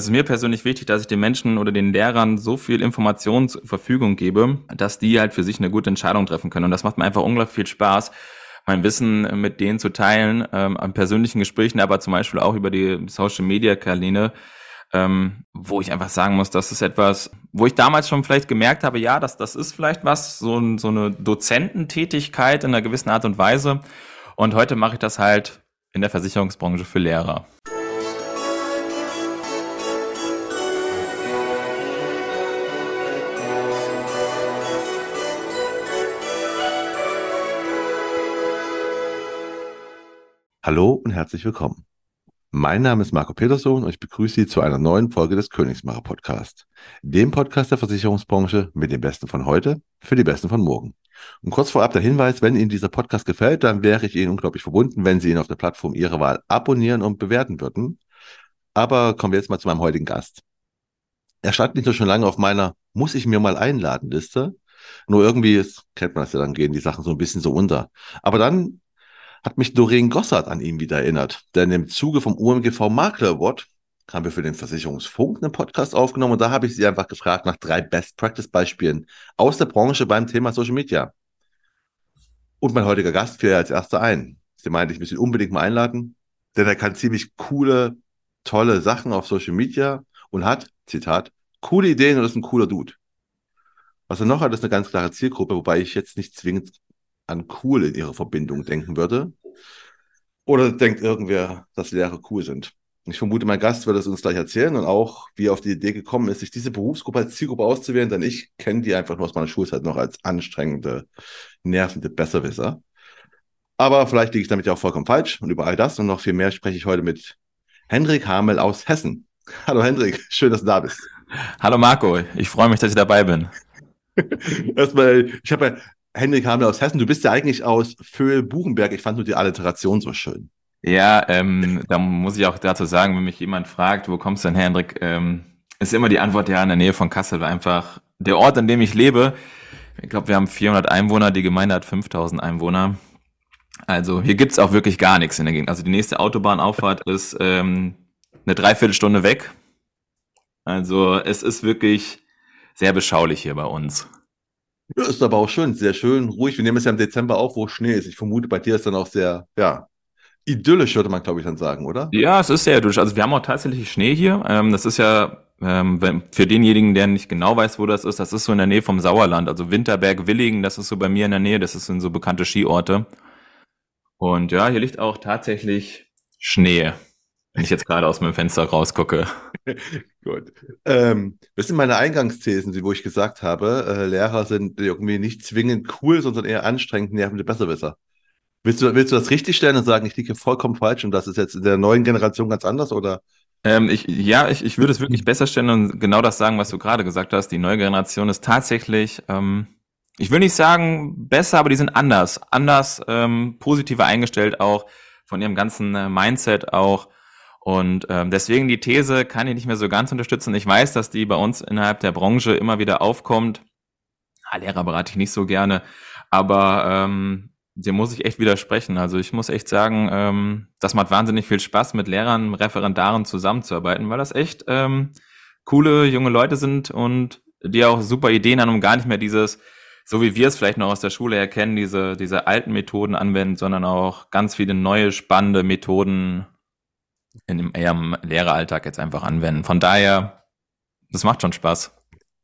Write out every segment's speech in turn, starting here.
Es ist mir persönlich wichtig, dass ich den Menschen oder den Lehrern so viel Informationen zur Verfügung gebe, dass die halt für sich eine gute Entscheidung treffen können. Und das macht mir einfach unglaublich viel Spaß, mein Wissen mit denen zu teilen, ähm, an persönlichen Gesprächen, aber zum Beispiel auch über die Social-Media-Kanäle, ähm, wo ich einfach sagen muss, das ist etwas, wo ich damals schon vielleicht gemerkt habe, ja, das, das ist vielleicht was, so, so eine Dozententätigkeit in einer gewissen Art und Weise. Und heute mache ich das halt in der Versicherungsbranche für Lehrer. Hallo und herzlich willkommen. Mein Name ist Marco Peterson und ich begrüße Sie zu einer neuen Folge des Königsmacher Podcast, dem Podcast der Versicherungsbranche mit den Besten von heute für die Besten von morgen. Und kurz vorab der Hinweis, wenn Ihnen dieser Podcast gefällt, dann wäre ich Ihnen unglaublich verbunden, wenn Sie ihn auf der Plattform Ihrer Wahl abonnieren und bewerten würden. Aber kommen wir jetzt mal zu meinem heutigen Gast. Er stand nicht nur schon lange auf meiner Muss ich mir mal einladen Liste. Nur irgendwie, ist, kennt man das ja, dann gehen die Sachen so ein bisschen so unter. Aber dann hat mich Doreen Gossard an ihn wieder erinnert. Denn im Zuge vom UMGV Makler Award haben wir für den Versicherungsfunk einen Podcast aufgenommen und da habe ich sie einfach gefragt nach drei Best Practice Beispielen aus der Branche beim Thema Social Media. Und mein heutiger Gast fiel als erster ein. Sie meinte, ich muss ihn unbedingt mal einladen, denn er kann ziemlich coole, tolle Sachen auf Social Media und hat, Zitat, coole Ideen und ist ein cooler Dude. Was er noch hat, ist eine ganz klare Zielgruppe, wobei ich jetzt nicht zwingend an cool in ihrer Verbindung denken würde. Oder denkt irgendwer, dass Lehrer cool sind. Ich vermute, mein Gast wird es uns gleich erzählen und auch, wie er auf die Idee gekommen ist, sich diese Berufsgruppe als Zielgruppe auszuwählen, denn ich kenne die einfach nur aus meiner Schulzeit noch als anstrengende, nervende Besserwisser. Aber vielleicht liege ich damit ja auch vollkommen falsch und über all das und noch viel mehr spreche ich heute mit Hendrik Hamel aus Hessen. Hallo Hendrik, schön, dass du da bist. Hallo Marco, ich freue mich, dass ich dabei bin. Erstmal, ich habe ja Henrik Hamel aus Hessen, du bist ja eigentlich aus Föhl-Buchenberg. Ich fand nur die Alliteration so schön. Ja, ähm, da muss ich auch dazu sagen, wenn mich jemand fragt, wo kommst du denn her, Hendrik, ähm, ist immer die Antwort, ja, in der Nähe von Kassel, einfach der Ort, an dem ich lebe. Ich glaube, wir haben 400 Einwohner, die Gemeinde hat 5000 Einwohner. Also hier gibt's auch wirklich gar nichts in der Gegend. Also die nächste Autobahnauffahrt ist ähm, eine Dreiviertelstunde weg. Also es ist wirklich sehr beschaulich hier bei uns. Ja, ist aber auch schön, sehr schön, ruhig. Wir nehmen es ja im Dezember auf, wo Schnee ist. Ich vermute, bei dir ist dann auch sehr, ja, idyllisch, würde man, glaube ich, dann sagen, oder? Ja, es ist sehr idyllisch. Also wir haben auch tatsächlich Schnee hier. Ähm, das ist ja ähm, für denjenigen, der nicht genau weiß, wo das ist, das ist so in der Nähe vom Sauerland. Also Winterberg, Willingen, das ist so bei mir in der Nähe. Das sind so bekannte Skiorte. Und ja, hier liegt auch tatsächlich Schnee, wenn ich jetzt gerade aus meinem Fenster rausgucke. Gut. Ähm, das sind meine Eingangsthesen, wo ich gesagt habe, äh, Lehrer sind irgendwie nicht zwingend cool, sondern eher anstrengend, nervende Besserwisser. Willst du, willst du das richtig stellen und sagen, ich liege vollkommen falsch und das ist jetzt in der neuen Generation ganz anders oder? Ähm, ich, ja, ich, ich würde es wirklich besser stellen und genau das sagen, was du gerade gesagt hast. Die neue Generation ist tatsächlich, ähm, ich will nicht sagen besser, aber die sind anders. Anders, ähm, positiver eingestellt auch von ihrem ganzen äh, Mindset auch. Und ähm, deswegen die These kann ich nicht mehr so ganz unterstützen. Ich weiß, dass die bei uns innerhalb der Branche immer wieder aufkommt. Ah, Lehrer berate ich nicht so gerne, aber ähm, dem muss ich echt widersprechen. Also ich muss echt sagen, ähm, das macht wahnsinnig viel Spaß, mit Lehrern, Referendaren zusammenzuarbeiten, weil das echt ähm, coole junge Leute sind und die auch super Ideen haben, um gar nicht mehr dieses, so wie wir es vielleicht noch aus der Schule erkennen, diese, diese alten Methoden anwenden, sondern auch ganz viele neue, spannende Methoden in dem eher im Lehreralltag jetzt einfach anwenden. Von daher, das macht schon Spaß.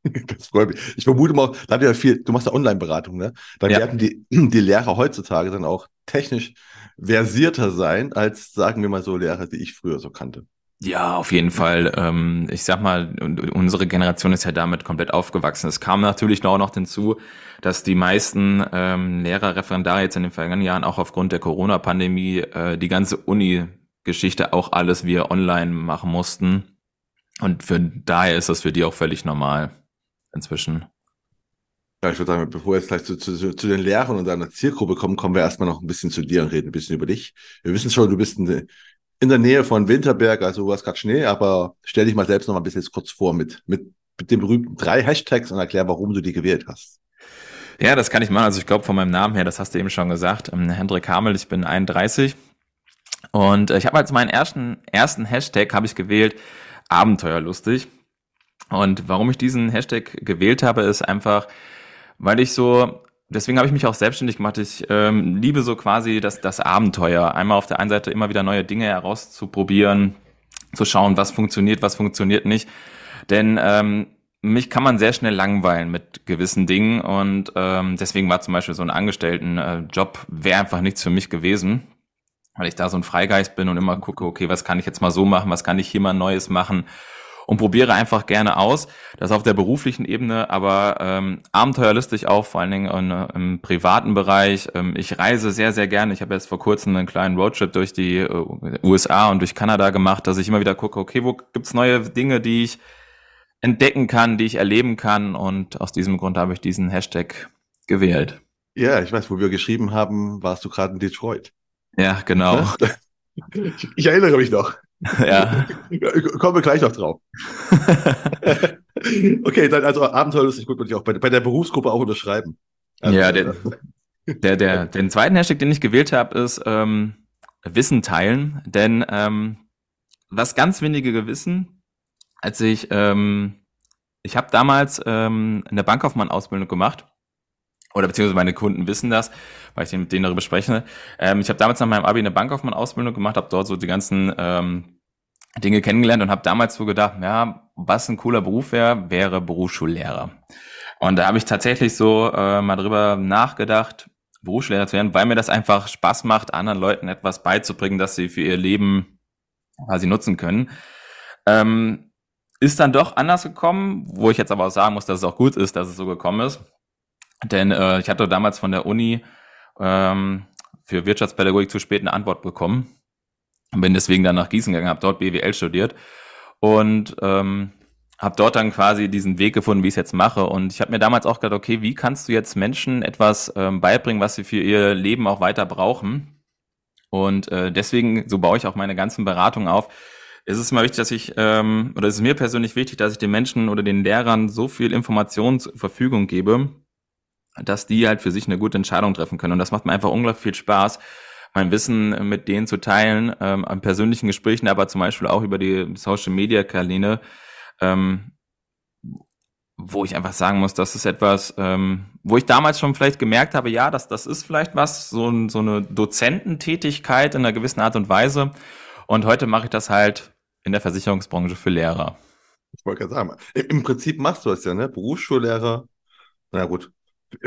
Das freut mich. Ich vermute mal, da hat ja viel, du machst ja Online-Beratung, ne? Dann ja. werden die, die Lehrer heutzutage dann auch technisch versierter sein, als sagen wir mal so Lehrer, die ich früher so kannte. Ja, auf jeden Fall. Ähm, ich sag mal, unsere Generation ist ja damit komplett aufgewachsen. Es kam natürlich auch noch hinzu, dass die meisten ähm, Lehrer, Referendare jetzt in den vergangenen Jahren auch aufgrund der Corona-Pandemie äh, die ganze Uni Geschichte auch alles wir online machen mussten. Und für daher ist das für die auch völlig normal inzwischen. Ja, ich würde sagen, bevor wir jetzt gleich zu, zu, zu den Lehrern und deiner Zielgruppe kommen, kommen wir erstmal noch ein bisschen zu dir und reden ein bisschen über dich. Wir wissen schon, du bist in, in der Nähe von Winterberg, also du hast gerade Schnee, aber stell dich mal selbst noch mal ein bisschen kurz vor mit, mit, mit den berühmten drei Hashtags und erklär, warum du die gewählt hast. Ja, das kann ich machen. Also ich glaube von meinem Namen her, das hast du eben schon gesagt, ähm, Hendrik Hamel, ich bin 31, und äh, ich habe als meinen ersten, ersten Hashtag habe ich gewählt, abenteuerlustig. Und warum ich diesen Hashtag gewählt habe, ist einfach, weil ich so, deswegen habe ich mich auch selbstständig gemacht. Ich ähm, liebe so quasi das, das Abenteuer. Einmal auf der einen Seite immer wieder neue Dinge herauszuprobieren, zu schauen, was funktioniert, was funktioniert nicht. Denn ähm, mich kann man sehr schnell langweilen mit gewissen Dingen und ähm, deswegen war zum Beispiel so ein Angestelltenjob äh, wäre einfach nichts für mich gewesen, weil ich da so ein Freigeist bin und immer gucke, okay, was kann ich jetzt mal so machen, was kann ich hier mal Neues machen und probiere einfach gerne aus. Das auf der beruflichen Ebene, aber ähm, abenteuerlustig auch, vor allen Dingen in, im privaten Bereich. Ähm, ich reise sehr, sehr gerne. Ich habe jetzt vor kurzem einen kleinen Roadtrip durch die äh, USA und durch Kanada gemacht, dass ich immer wieder gucke, okay, wo gibt's neue Dinge, die ich entdecken kann, die ich erleben kann. Und aus diesem Grund habe ich diesen Hashtag gewählt. Ja, ich weiß, wo wir geschrieben haben, warst du gerade in Detroit. Ja, genau. Ich, ich erinnere mich noch. Ja. Kommen wir gleich noch drauf. okay, dann also abenteuerlustig gut würde ich auch bei, bei der Berufsgruppe auch unterschreiben. Also, ja, der, der, der, den zweiten Hashtag, den ich gewählt habe, ist ähm, Wissen teilen. Denn ähm, was ganz wenige gewissen, als ich, ähm, ich habe damals ähm, eine Bankkaufmann-Ausbildung gemacht, oder beziehungsweise meine Kunden wissen das, weil ich mit denen darüber spreche. Ähm, ich habe damals nach meinem Abi eine Bankkaufmann-Ausbildung gemacht, habe dort so die ganzen ähm, Dinge kennengelernt und habe damals so gedacht, ja, was ein cooler Beruf wäre, wäre Berufsschullehrer. Und da habe ich tatsächlich so äh, mal drüber nachgedacht, Berufsschullehrer zu werden, weil mir das einfach Spaß macht, anderen Leuten etwas beizubringen, dass sie für ihr Leben quasi nutzen können. Ähm, ist dann doch anders gekommen, wo ich jetzt aber auch sagen muss, dass es auch gut ist, dass es so gekommen ist. Denn äh, ich hatte damals von der Uni ähm, für Wirtschaftspädagogik zu spät eine Antwort bekommen. Bin deswegen dann nach Gießen gegangen, habe dort BWL studiert und ähm, habe dort dann quasi diesen Weg gefunden, wie ich es jetzt mache. Und ich habe mir damals auch gedacht, okay, wie kannst du jetzt Menschen etwas ähm, beibringen, was sie für ihr Leben auch weiter brauchen? Und äh, deswegen, so baue ich auch meine ganzen Beratungen auf, es ist immer wichtig, dass ich, ähm, oder es ist mir persönlich wichtig, dass ich den Menschen oder den Lehrern so viel Information zur Verfügung gebe, dass die halt für sich eine gute Entscheidung treffen können. Und das macht mir einfach unglaublich viel Spaß, mein Wissen mit denen zu teilen, ähm, an persönlichen Gesprächen, aber zum Beispiel auch über die Social Media Kanäle, ähm, wo ich einfach sagen muss, das ist etwas, ähm, wo ich damals schon vielleicht gemerkt habe, ja, das, das ist vielleicht was, so, so eine Dozententätigkeit in einer gewissen Art und Weise. Und heute mache ich das halt in der Versicherungsbranche für Lehrer. Ich wollte gerade sagen, im Prinzip machst du es ja, ne? Berufsschullehrer, na gut,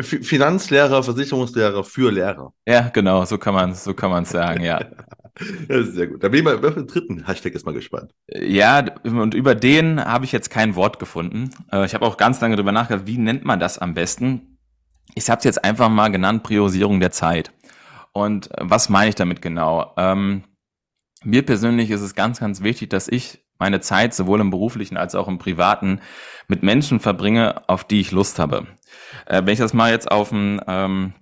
Finanzlehrer, Versicherungslehrer für Lehrer. Ja, genau, so kann man so kann man es sagen, ja. das ist sehr gut. Da bin ich mal auf den dritten Hashtag ist mal gespannt. Ja, und über den habe ich jetzt kein Wort gefunden. Äh, ich habe auch ganz lange darüber nachgedacht, wie nennt man das am besten? Ich habe es jetzt einfach mal genannt, Priorisierung der Zeit. Und äh, was meine ich damit genau? Ähm, mir persönlich ist es ganz, ganz wichtig, dass ich meine Zeit sowohl im beruflichen als auch im privaten mit Menschen verbringe, auf die ich Lust habe. Äh, wenn ich das mal jetzt auf den, ähm,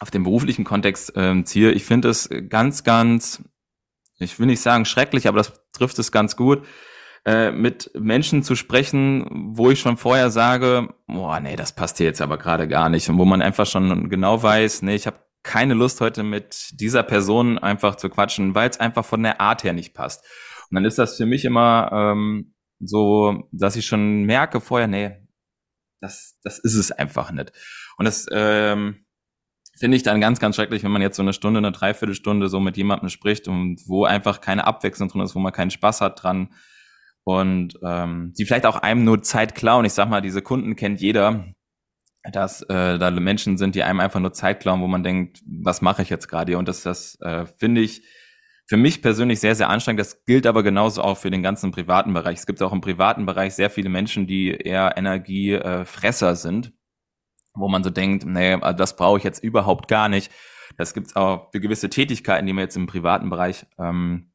auf den beruflichen Kontext äh, ziehe, ich finde es ganz, ganz, ich will nicht sagen schrecklich, aber das trifft es ganz gut, äh, mit Menschen zu sprechen, wo ich schon vorher sage, boah, nee, das passt hier jetzt aber gerade gar nicht. Und wo man einfach schon genau weiß, nee, ich habe keine Lust heute mit dieser Person einfach zu quatschen, weil es einfach von der Art her nicht passt. Und dann ist das für mich immer ähm, so, dass ich schon merke vorher, nee, das, das ist es einfach nicht. Und das ähm, finde ich dann ganz, ganz schrecklich, wenn man jetzt so eine Stunde, eine Dreiviertelstunde so mit jemandem spricht und wo einfach keine Abwechslung drin ist, wo man keinen Spaß hat dran und ähm, die vielleicht auch einem nur Zeit klauen. Ich sag mal, diese Kunden kennt jeder, dass äh, da Menschen sind, die einem einfach nur Zeit klauen, wo man denkt, was mache ich jetzt gerade? Und das, das äh, finde ich für mich persönlich sehr, sehr anstrengend. Das gilt aber genauso auch für den ganzen privaten Bereich. Es gibt auch im privaten Bereich sehr viele Menschen, die eher Energiefresser sind, wo man so denkt, nee, also das brauche ich jetzt überhaupt gar nicht. Das gibt es auch für gewisse Tätigkeiten, die man jetzt im privaten Bereich ähm,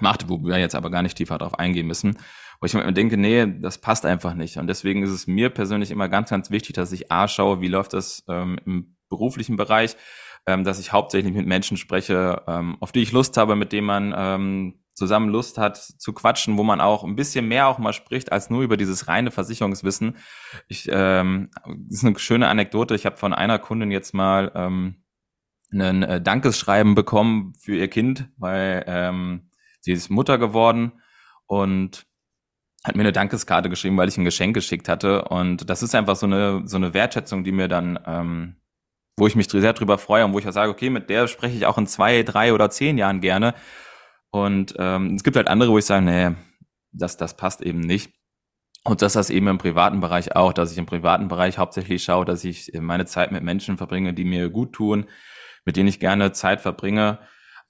macht, wo wir jetzt aber gar nicht tiefer drauf eingehen müssen wo ich mir denke, nee, das passt einfach nicht. Und deswegen ist es mir persönlich immer ganz, ganz wichtig, dass ich A schaue, wie läuft das ähm, im beruflichen Bereich, ähm, dass ich hauptsächlich mit Menschen spreche, ähm, auf die ich Lust habe, mit denen man ähm, zusammen Lust hat zu quatschen, wo man auch ein bisschen mehr auch mal spricht als nur über dieses reine Versicherungswissen. Ich, ähm, das ist eine schöne Anekdote. Ich habe von einer Kundin jetzt mal ähm, ein äh, Dankesschreiben bekommen für ihr Kind, weil ähm, sie ist Mutter geworden und hat mir eine Dankeskarte geschrieben, weil ich ein Geschenk geschickt hatte. Und das ist einfach so eine, so eine Wertschätzung, die mir dann, ähm, wo ich mich sehr drüber freue und wo ich auch sage, okay, mit der spreche ich auch in zwei, drei oder zehn Jahren gerne. Und ähm, es gibt halt andere, wo ich sage, nee, das, das passt eben nicht. Und das ist eben im privaten Bereich auch, dass ich im privaten Bereich hauptsächlich schaue, dass ich meine Zeit mit Menschen verbringe, die mir gut tun, mit denen ich gerne Zeit verbringe,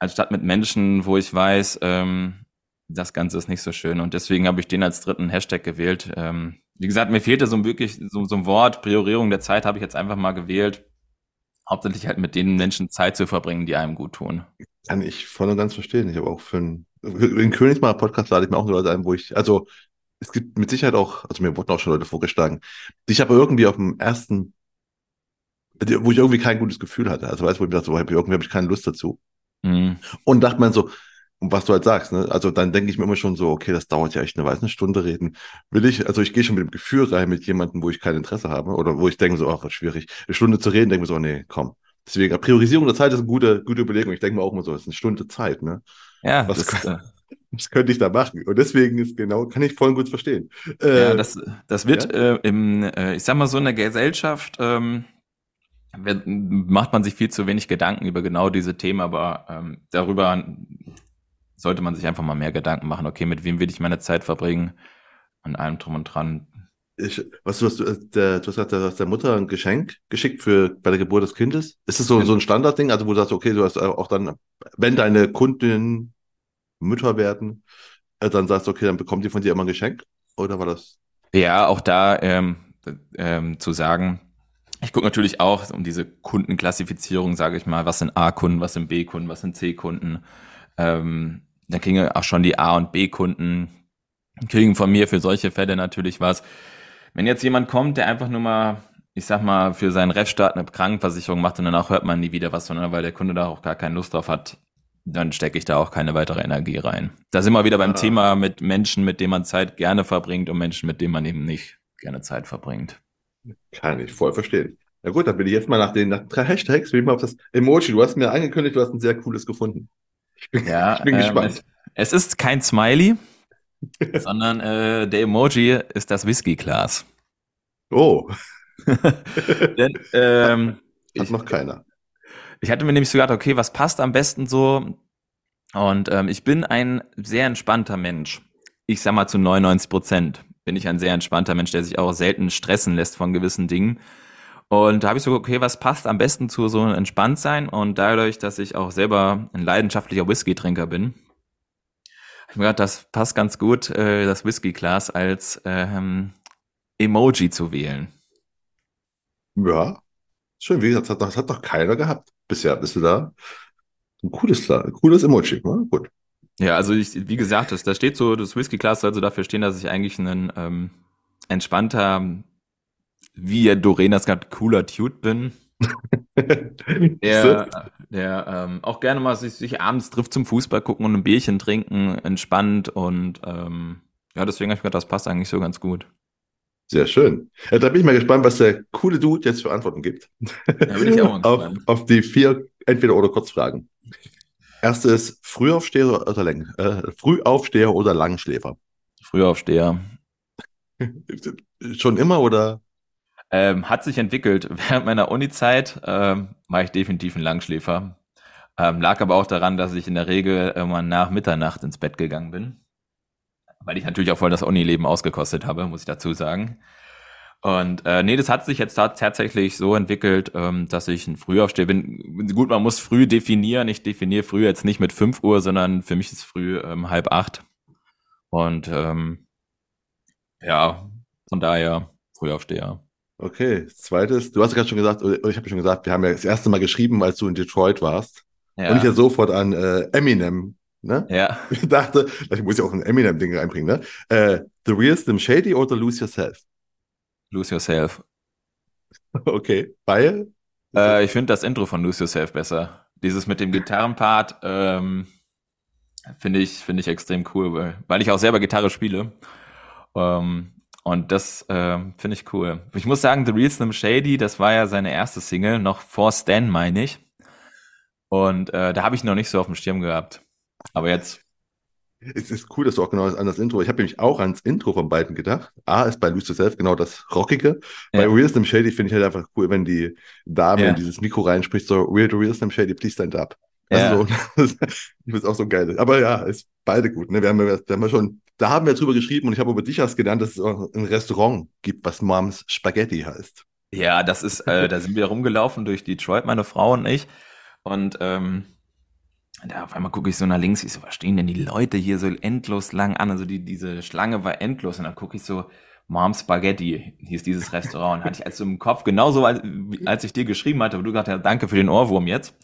anstatt mit Menschen, wo ich weiß, ähm, das Ganze ist nicht so schön. Und deswegen habe ich den als dritten Hashtag gewählt. Ähm, wie gesagt, mir fehlte so wirklich so, so ein Wort, Priorierung der Zeit habe ich jetzt einfach mal gewählt. Hauptsächlich halt mit den Menschen Zeit zu verbringen, die einem gut tun. Kann ich voll und ganz verstehen. Ich habe auch für einen, den Königsmacher Podcast lade ich mir auch Leute ein, wo ich, also es gibt mit Sicherheit auch, also mir wurden auch schon Leute vorgeschlagen, die ich aber irgendwie auf dem ersten, wo ich irgendwie kein gutes Gefühl hatte. Also weißt du, wo ich dachte, so, irgendwie habe ich keine Lust dazu. Mhm. Und dachte man so, und was du halt sagst, ne? Also dann denke ich mir immer schon so, okay, das dauert ja echt eine, weiß eine Stunde reden. Will ich, also ich gehe schon mit dem Gefühl rein mit jemandem, wo ich kein Interesse habe oder wo ich denke so, ach, was schwierig, eine Stunde zu reden, denke mir so, nee, komm. Deswegen, Priorisierung der Zeit ist eine gute, gute Überlegung. Ich denke mir auch immer so, es ist eine Stunde Zeit, ne? Ja, was, das, äh, was könnte ich da machen? Und deswegen ist genau, kann ich voll gut verstehen. Äh, ja, das, das wird ja? äh, im, äh, ich sag mal so in der Gesellschaft, ähm, macht man sich viel zu wenig Gedanken über genau diese Themen, aber ähm, darüber sollte man sich einfach mal mehr Gedanken machen, okay, mit wem will ich meine Zeit verbringen an allem drum und dran. Ich, was du, was du, äh, der, du hast gesagt, du hast der Mutter ein Geschenk geschickt für bei der Geburt des Kindes. Ist das so, so ein Standardding, also wo du sagst, okay, du hast auch dann, wenn deine Kundinnen Mütter werden, äh, dann sagst du, okay, dann bekommt die von dir immer ein Geschenk? Oder war das? Ja, auch da ähm, ähm, zu sagen, ich gucke natürlich auch um diese Kundenklassifizierung, sage ich mal, was sind A-Kunden, was sind B-Kunden, was sind C-Kunden. Ähm, dann kriegen auch schon die A- und B-Kunden, kriegen von mir für solche Fälle natürlich was. Wenn jetzt jemand kommt, der einfach nur mal, ich sag mal, für seinen Refstart eine Krankenversicherung macht und danach hört man nie wieder was, sondern weil der Kunde da auch gar keine Lust drauf hat, dann stecke ich da auch keine weitere Energie rein. Da sind wir wieder beim ah. Thema mit Menschen, mit denen man Zeit gerne verbringt und Menschen, mit denen man eben nicht gerne Zeit verbringt. Kann ich voll verstehen. Ja gut, dann bin ich jetzt mal nach den nach drei Hashtags, will ich mal auf das Emoji. Du hast mir angekündigt, du hast ein sehr cooles gefunden. Ich bin, ja, ich bin ähm, gespannt. Es, es, ist kein Smiley, sondern äh, der Emoji ist das Whisky-Glas. Oh. Denn, ähm, Hat ich, noch keiner. Ich hatte mir nämlich so gedacht, okay, was passt am besten so? Und ähm, ich bin ein sehr entspannter Mensch. Ich sag mal zu 99 Prozent bin ich ein sehr entspannter Mensch, der sich auch selten stressen lässt von gewissen Dingen. Und da habe ich so, okay, was passt am besten zu so einem Entspanntsein? Und dadurch, dass ich auch selber ein leidenschaftlicher Whisky-Trinker bin, habe ich mir gedacht, das passt ganz gut, äh, das Whisky-Glas als ähm, Emoji zu wählen. Ja, schön. Wie gesagt, das hat, das hat doch keiner gehabt bisher. Bist du da? Ein cooles, ein cooles Emoji. Ne? Gut. Ja, also ich, wie gesagt, das, da steht so, das Whisky-Glas soll so dafür stehen, dass ich eigentlich ein ähm, entspannter wie Dorena es gerade cooler Dude bin. der, der ähm, auch gerne mal sich, sich, abends trifft zum Fußball gucken und ein Bierchen trinken, entspannt und ähm, ja, deswegen habe ich gedacht, das passt eigentlich so ganz gut. Sehr schön. Ja, da bin ich mal gespannt, was der coole Dude jetzt für Antworten gibt. Ja, bin ich auch auf, auf die vier Entweder- oder Kurzfragen. Erste ist Frühaufsteher oder, Läng äh, Frühaufsteher oder Langschläfer? Frühaufsteher. Schon immer oder? Ähm, hat sich entwickelt. Während meiner Uni-Zeit ähm, war ich definitiv ein Langschläfer. Ähm, lag aber auch daran, dass ich in der Regel immer nach Mitternacht ins Bett gegangen bin. Weil ich natürlich auch voll das Uni-Leben ausgekostet habe, muss ich dazu sagen. Und äh, nee, das hat sich jetzt tatsächlich so entwickelt, ähm, dass ich ein Frühaufsteher bin. Gut, man muss früh definieren. Ich definiere früh jetzt nicht mit 5 Uhr, sondern für mich ist früh ähm, halb acht. Und ähm, ja, von daher Frühaufsteher. Okay, zweites, du hast gerade schon gesagt, oder ich habe schon gesagt, wir haben ja das erste Mal geschrieben, als du in Detroit warst. Ja. Und ich ja sofort an äh, Eminem, ne? Ja. Ich dachte, ich muss ja auch ein Eminem-Ding reinbringen, ne? Äh, The Real Slim Shady oder Lose Yourself? Lose Yourself. Okay, weil? Äh, ich finde das Intro von Lose Yourself besser. Dieses mit dem Gitarrenpart ähm, finde ich, finde ich extrem cool, weil, weil ich auch selber Gitarre spiele. Ähm, und das äh, finde ich cool. Ich muss sagen, The Real Slim Shady, das war ja seine erste Single, noch vor Stan, meine ich. Und äh, da habe ich noch nicht so auf dem Schirm gehabt. Aber jetzt. Es ist cool, dass du auch genau an das Intro. Ich habe nämlich auch ans Intro von beiden gedacht. A ist bei Lose Yourself genau das Rockige. Ja. Bei Real Slim Shady finde ich halt einfach cool, wenn die Dame ja. in dieses Mikro reinspricht, so Real to Real Slim Shady, please stand up. Also, ja. so, ich finde es auch so geil. Aber ja, ist beide gut. Ne? Wir, haben, wir haben ja schon, da haben wir drüber geschrieben und ich habe über dich erst gelernt, dass es ein Restaurant gibt, was Moms Spaghetti heißt. Ja, das ist, äh, da sind wir rumgelaufen durch Detroit, meine Frau und ich. Und ähm, da auf einmal gucke ich so nach links, ich so, was stehen denn die Leute hier so endlos lang an? Also die, diese Schlange war endlos und dann gucke ich so, Mom Spaghetti hieß dieses Restaurant. Hatte ich also im Kopf, genauso als, als ich dir geschrieben hatte, wo du gesagt hast, danke für den Ohrwurm jetzt.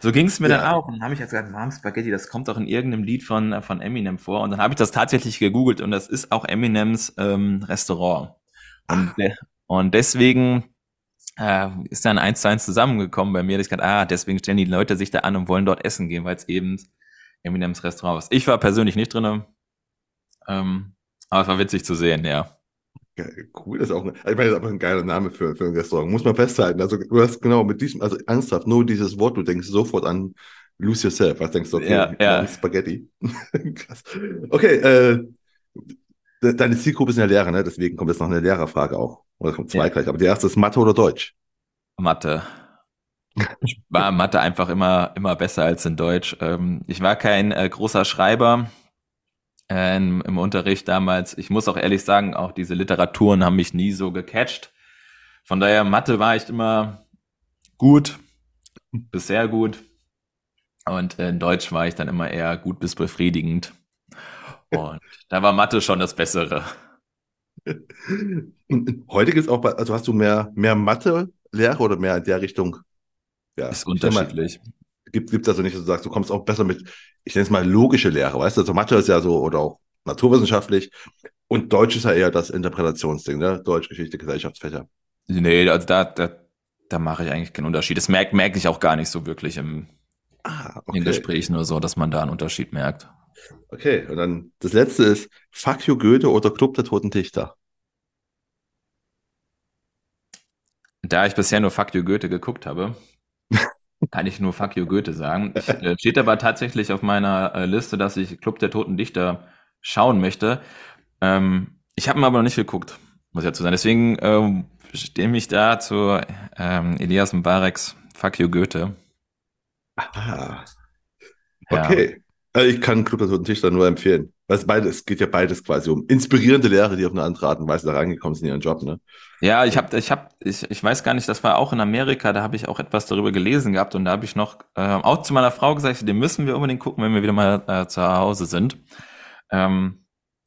So ging es mir ja. dann auch. Und dann habe ich jetzt gesagt, Mom Spaghetti, das kommt doch in irgendeinem Lied von, von Eminem vor. Und dann habe ich das tatsächlich gegoogelt und das ist auch Eminems ähm, Restaurant. Und, de und deswegen äh, ist dann eins zu eins zusammengekommen bei mir, dass ich gedacht, ah, deswegen stellen die Leute sich da an und wollen dort essen gehen, weil es eben Eminems Restaurant ist. Ich war persönlich nicht drin, ähm, aber es war witzig zu sehen, ja. Ja cool, das ist auch, ich meine, das ist einfach ein geiler Name für, für ein Restaurant. Muss man festhalten. Also du hast genau mit diesem, also ernsthaft, nur dieses Wort, du denkst sofort an Lose Yourself. Was denkst du, okay, ja, ja. Spaghetti. Krass. Okay, äh, deine Zielgruppe ist ja Lehrer, ne? Deswegen kommt jetzt noch eine Lehrerfrage auch. Oder kommt zwei ja. gleich. Aber die erste ist Mathe oder Deutsch? Mathe. Ich war Mathe einfach immer, immer besser als in Deutsch. Ähm, ich war kein äh, großer Schreiber äh, im, im Unterricht damals. Ich muss auch ehrlich sagen, auch diese Literaturen haben mich nie so gecatcht. Von daher, Mathe war ich immer gut, bis sehr gut. Und in Deutsch war ich dann immer eher gut bis befriedigend. Und da war Mathe schon das Bessere. Heute gibt es auch, also hast du mehr, mehr Mathe-Lehre oder mehr in der Richtung? Ja, ist unterschiedlich. Gibt es also nicht, dass du sagst, du kommst auch besser mit, ich nenne es mal logische Lehre, weißt du? Also Mathe ist ja so, oder auch naturwissenschaftlich. Und Deutsch ist ja eher das Interpretationsding, ne? Deutsch, Geschichte, Gesellschaftsfächer. Nee, also da, da, da mache ich eigentlich keinen Unterschied. Das merke merk ich auch gar nicht so wirklich im, ah, okay. in Gesprächen oder so, dass man da einen Unterschied merkt. Okay, und dann das letzte ist Fuck you Goethe oder Club der Toten Dichter. Da ich bisher nur Fuck you Goethe geguckt habe, kann ich nur Fuck you Goethe sagen. Ich, äh, steht aber tatsächlich auf meiner äh, Liste, dass ich Club der Toten Dichter schauen möchte. Ähm, ich habe ihn aber noch nicht geguckt, muss ich dazu sagen. Deswegen ähm, stimme ich da zu ähm, Elias Mbareks Fuck you Goethe. Ah. Okay. Ja. Äh, ich kann Club der Toten Tischler nur empfehlen. Weil beides, es geht ja beides quasi um inspirierende Lehrer, die auf eine andere Art und Weise da reingekommen sind in ihren Job, ne? Ja, ich habe, ich habe, ich, ich weiß gar nicht, das war auch in Amerika, da habe ich auch etwas darüber gelesen gehabt und da habe ich noch äh, auch zu meiner Frau gesagt, den müssen wir unbedingt gucken, wenn wir wieder mal äh, zu Hause sind. Ähm,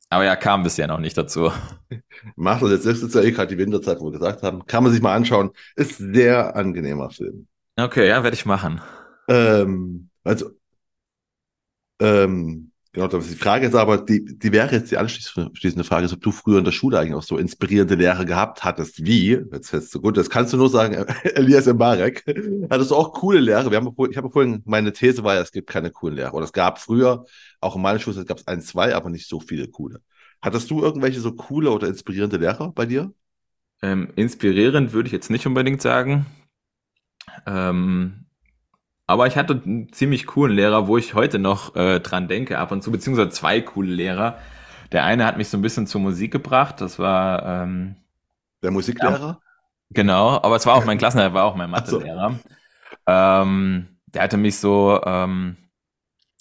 aber ja, kam bisher noch nicht dazu. Macht das jetzt, ist ja eh gerade die Winterzeit, wo wir gesagt haben, kann man sich mal anschauen. Ist sehr angenehmer Film. Okay, ja, werde ich machen. Ähm, also ähm, genau, die Frage ist aber, die, die wäre jetzt die anschließende Frage, ist, ob du früher in der Schule eigentlich auch so inspirierende Lehre gehabt hattest. Wie? Jetzt jetzt so gut, das kannst du nur sagen, Elias Mbarek. Hattest du auch coole Lehre? Wir haben, ich habe vorhin, meine These war ja, es gibt keine coolen Lehre. Oder es gab früher, auch in meiner Schule gab es ein, zwei, aber nicht so viele coole. Hattest du irgendwelche so coole oder inspirierende Lehrer bei dir? Ähm, inspirierend würde ich jetzt nicht unbedingt sagen. Ähm, aber ich hatte einen ziemlich coolen Lehrer, wo ich heute noch äh, dran denke, ab und zu, beziehungsweise zwei coole Lehrer. Der eine hat mich so ein bisschen zur Musik gebracht, das war ähm, der Musiklehrer? Ja, genau, aber es war auch mein Klassenlehrer, war auch mein Mathelehrer. So. Ähm, der hatte mich so ähm,